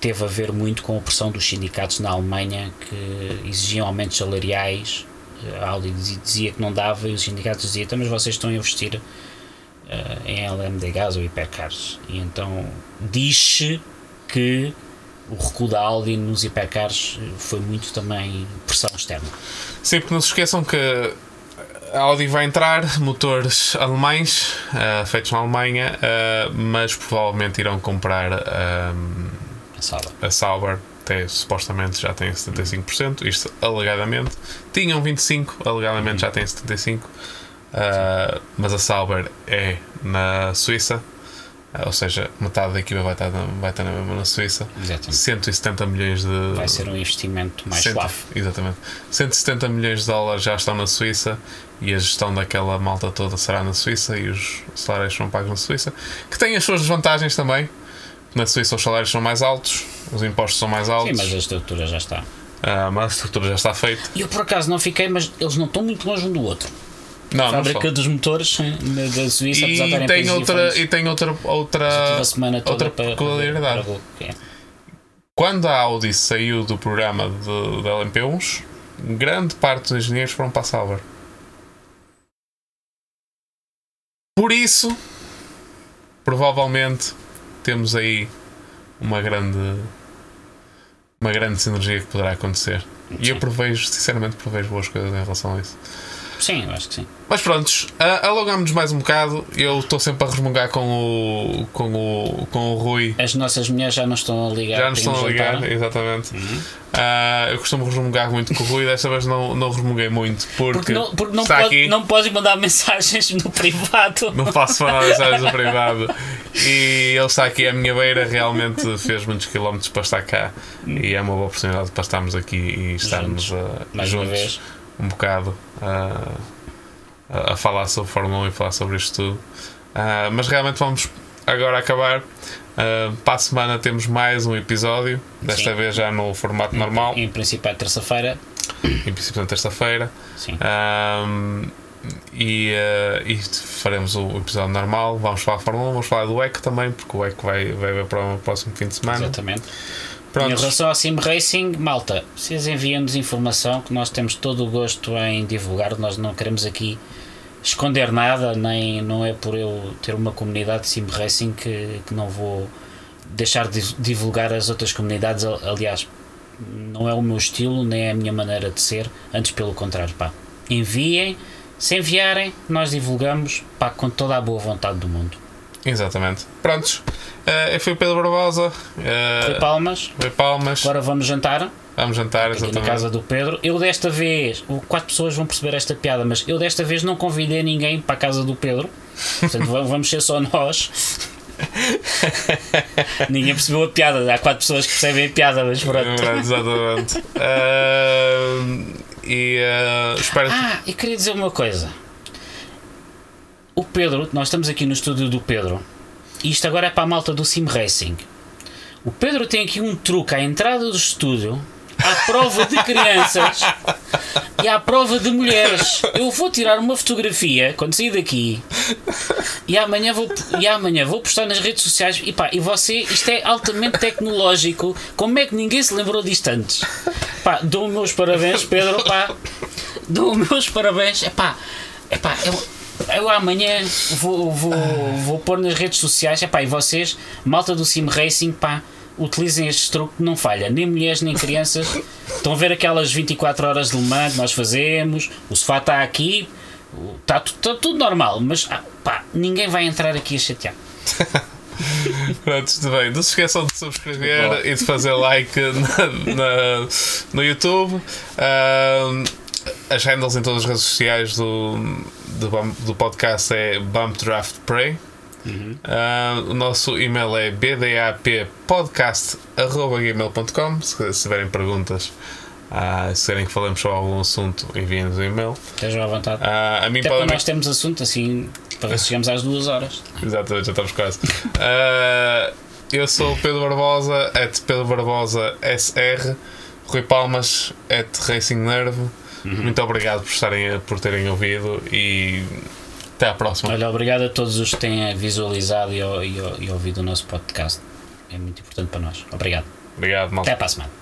teve a ver muito com a pressão dos sindicatos na Alemanha que exigiam aumentos salariais. A Audi dizia, que não dava e os sindicatos diziam, "Então, mas vocês estão a investir eh, em LMDHs ou hipercars. E então diz-se que o recuo da Audi nos hipercars eh, foi muito também pressão externa. Sim, porque não se esqueçam que a Audi vai entrar, motores alemães, ah, feitos na Alemanha, ah, mas provavelmente irão comprar ah, A sala. a Sauber, até supostamente já tem 75%, isto alegadamente. Tinham 25%, alegadamente já tem 75%, ah, mas a Sauber é na Suíça, ou seja, metade da equipa vai estar na, vai estar na mesma na Suíça. Exatamente. 170 milhões de. Vai ser um investimento mais suave. Exatamente. 170 milhões de dólares já estão na Suíça e a gestão daquela malta toda será na Suíça e os salários são pagos na Suíça. Que tem as suas desvantagens também. Na Suíça os salários são mais altos, os impostos são mais Sim, altos, mas a estrutura já está. ah, mas a estrutura já está feita. E eu por acaso não fiquei, mas eles não estão muito longe um do outro. Não, não fábrica estão. dos motores da Suíça, apesar de E estarem em tem, outra, e tem outra, outra, outra peculiaridade. para é. Quando a Audi saiu do programa de, da LMP1, grande parte dos engenheiros foram para a Sauber. Por isso, provavelmente temos aí uma grande uma grande sinergia que poderá acontecer. E eu Sim. prevejo, sinceramente, prevejo boas coisas em relação a isso. Sim, eu acho que sim. Mas prontos, uh, alongamos mais um bocado. Eu estou sempre a resmungar com o, com o, com o Rui. As nossas mulheres já não estão a ligar. Já para estão a ligar, jantar. exatamente. Uhum. Ah, eu costumo resmungar muito com o Rui, desta vez não, não resmunguei muito porque, Porque não, porque não, pode, aqui. não podes mandar mensagens no privado. Não posso falar mensagens no privado. E ele está aqui à minha beira, realmente fez muitos quilómetros para estar cá. E é uma boa oportunidade para estarmos aqui e estarmos Juntos, ah, mais uma juntos vez. Um bocado ah, a, a falar sobre Fórmula 1 e falar sobre isto tudo. Ah, mas realmente vamos agora acabar. Ah, para a semana temos mais um episódio, desta Sim. vez já no formato normal, Em princípio é terça-feira. em princípio na terça-feira. Sim. Um, e, uh, e faremos o episódio normal. Vamos falar de Fórmula 1, vamos falar do EC também, porque o EC vai, vai ver para o próximo fim de semana. Exatamente. Em Pronto, relação ao Sim Racing, malta, vocês enviam-nos informação que nós temos todo o gosto em divulgar. Nós não queremos aqui esconder nada, nem não é por eu ter uma comunidade de Sim Racing que, que não vou deixar de divulgar as outras comunidades. Al- Aliás, não é o meu estilo, nem é a minha maneira de ser, antes pelo contrário, pá. Enviem, se enviarem, nós divulgamos, pá, com toda a boa vontade do mundo. Exatamente. Prontos, uh, eu fui o Pedro Barbosa, Rui uh, Palmas, Rui Palmas. agora vamos jantar. Vamos jantar, aqui na exatamente. casa do Pedro. Eu desta vez, quatro pessoas vão perceber esta piada, mas eu desta vez não convidei ninguém para a casa do Pedro. Portanto, va- vamos ser só nós. ninguém percebeu a piada. Há quatro pessoas que percebem a piada, mas pronto. É Exatamente. Uh, e uh, espero. Ah, e queria dizer uma coisa. O Pedro, nós estamos aqui no estúdio do Pedro. E isto agora é para a malta do Sim Racing. O Pedro tem aqui um truque à entrada do estúdio. à prova de crianças e à prova de mulheres. Eu vou tirar uma fotografia quando sair daqui e amanhã vou, e amanhã vou postar nas redes sociais. E pá, e você, isto é altamente tecnológico. Como é que ninguém se lembrou disto antes? Pá, dou meus parabéns, Pedro. Pá, dou meus parabéns. Epá, epá, eu, eu amanhã vou, vou, vou pôr nas redes sociais. Epá, e vocês, malta do Sim Racing, pá utilizem este truque que não falha, nem mulheres nem crianças. Estão a ver aquelas 24 horas de Le Mans que nós fazemos, o sofá está aqui, está, está tudo normal, mas ah, pá, ninguém vai entrar aqui a chatear. Pronto, tudo bem. Não se esqueçam de subscrever e de fazer like na, na no YouTube. Uh, as handles em todas as redes sociais do, do, do podcast é Bump Draft Pray. Uhum. Uh, o nosso e-mail é bdappodcast.gmail.com se, se tiverem perguntas uh, se querem que falemos sobre algum assunto enviem-nos um e-mail. Estejam à vontade. Uh, a mim até para nós temos assunto assim para chegamos às duas horas. Exatamente, já estamos quase. Uh, eu sou o Pedro Barbosa at Pedro Barbosa SR Rui Palmas at Racing Nerve uhum. muito obrigado por, estarem, por terem ouvido e até à próxima. Olha, obrigado a todos os que têm visualizado e, e, e ouvido o nosso podcast. É muito importante para nós. Obrigado. Obrigado, Até para a semana.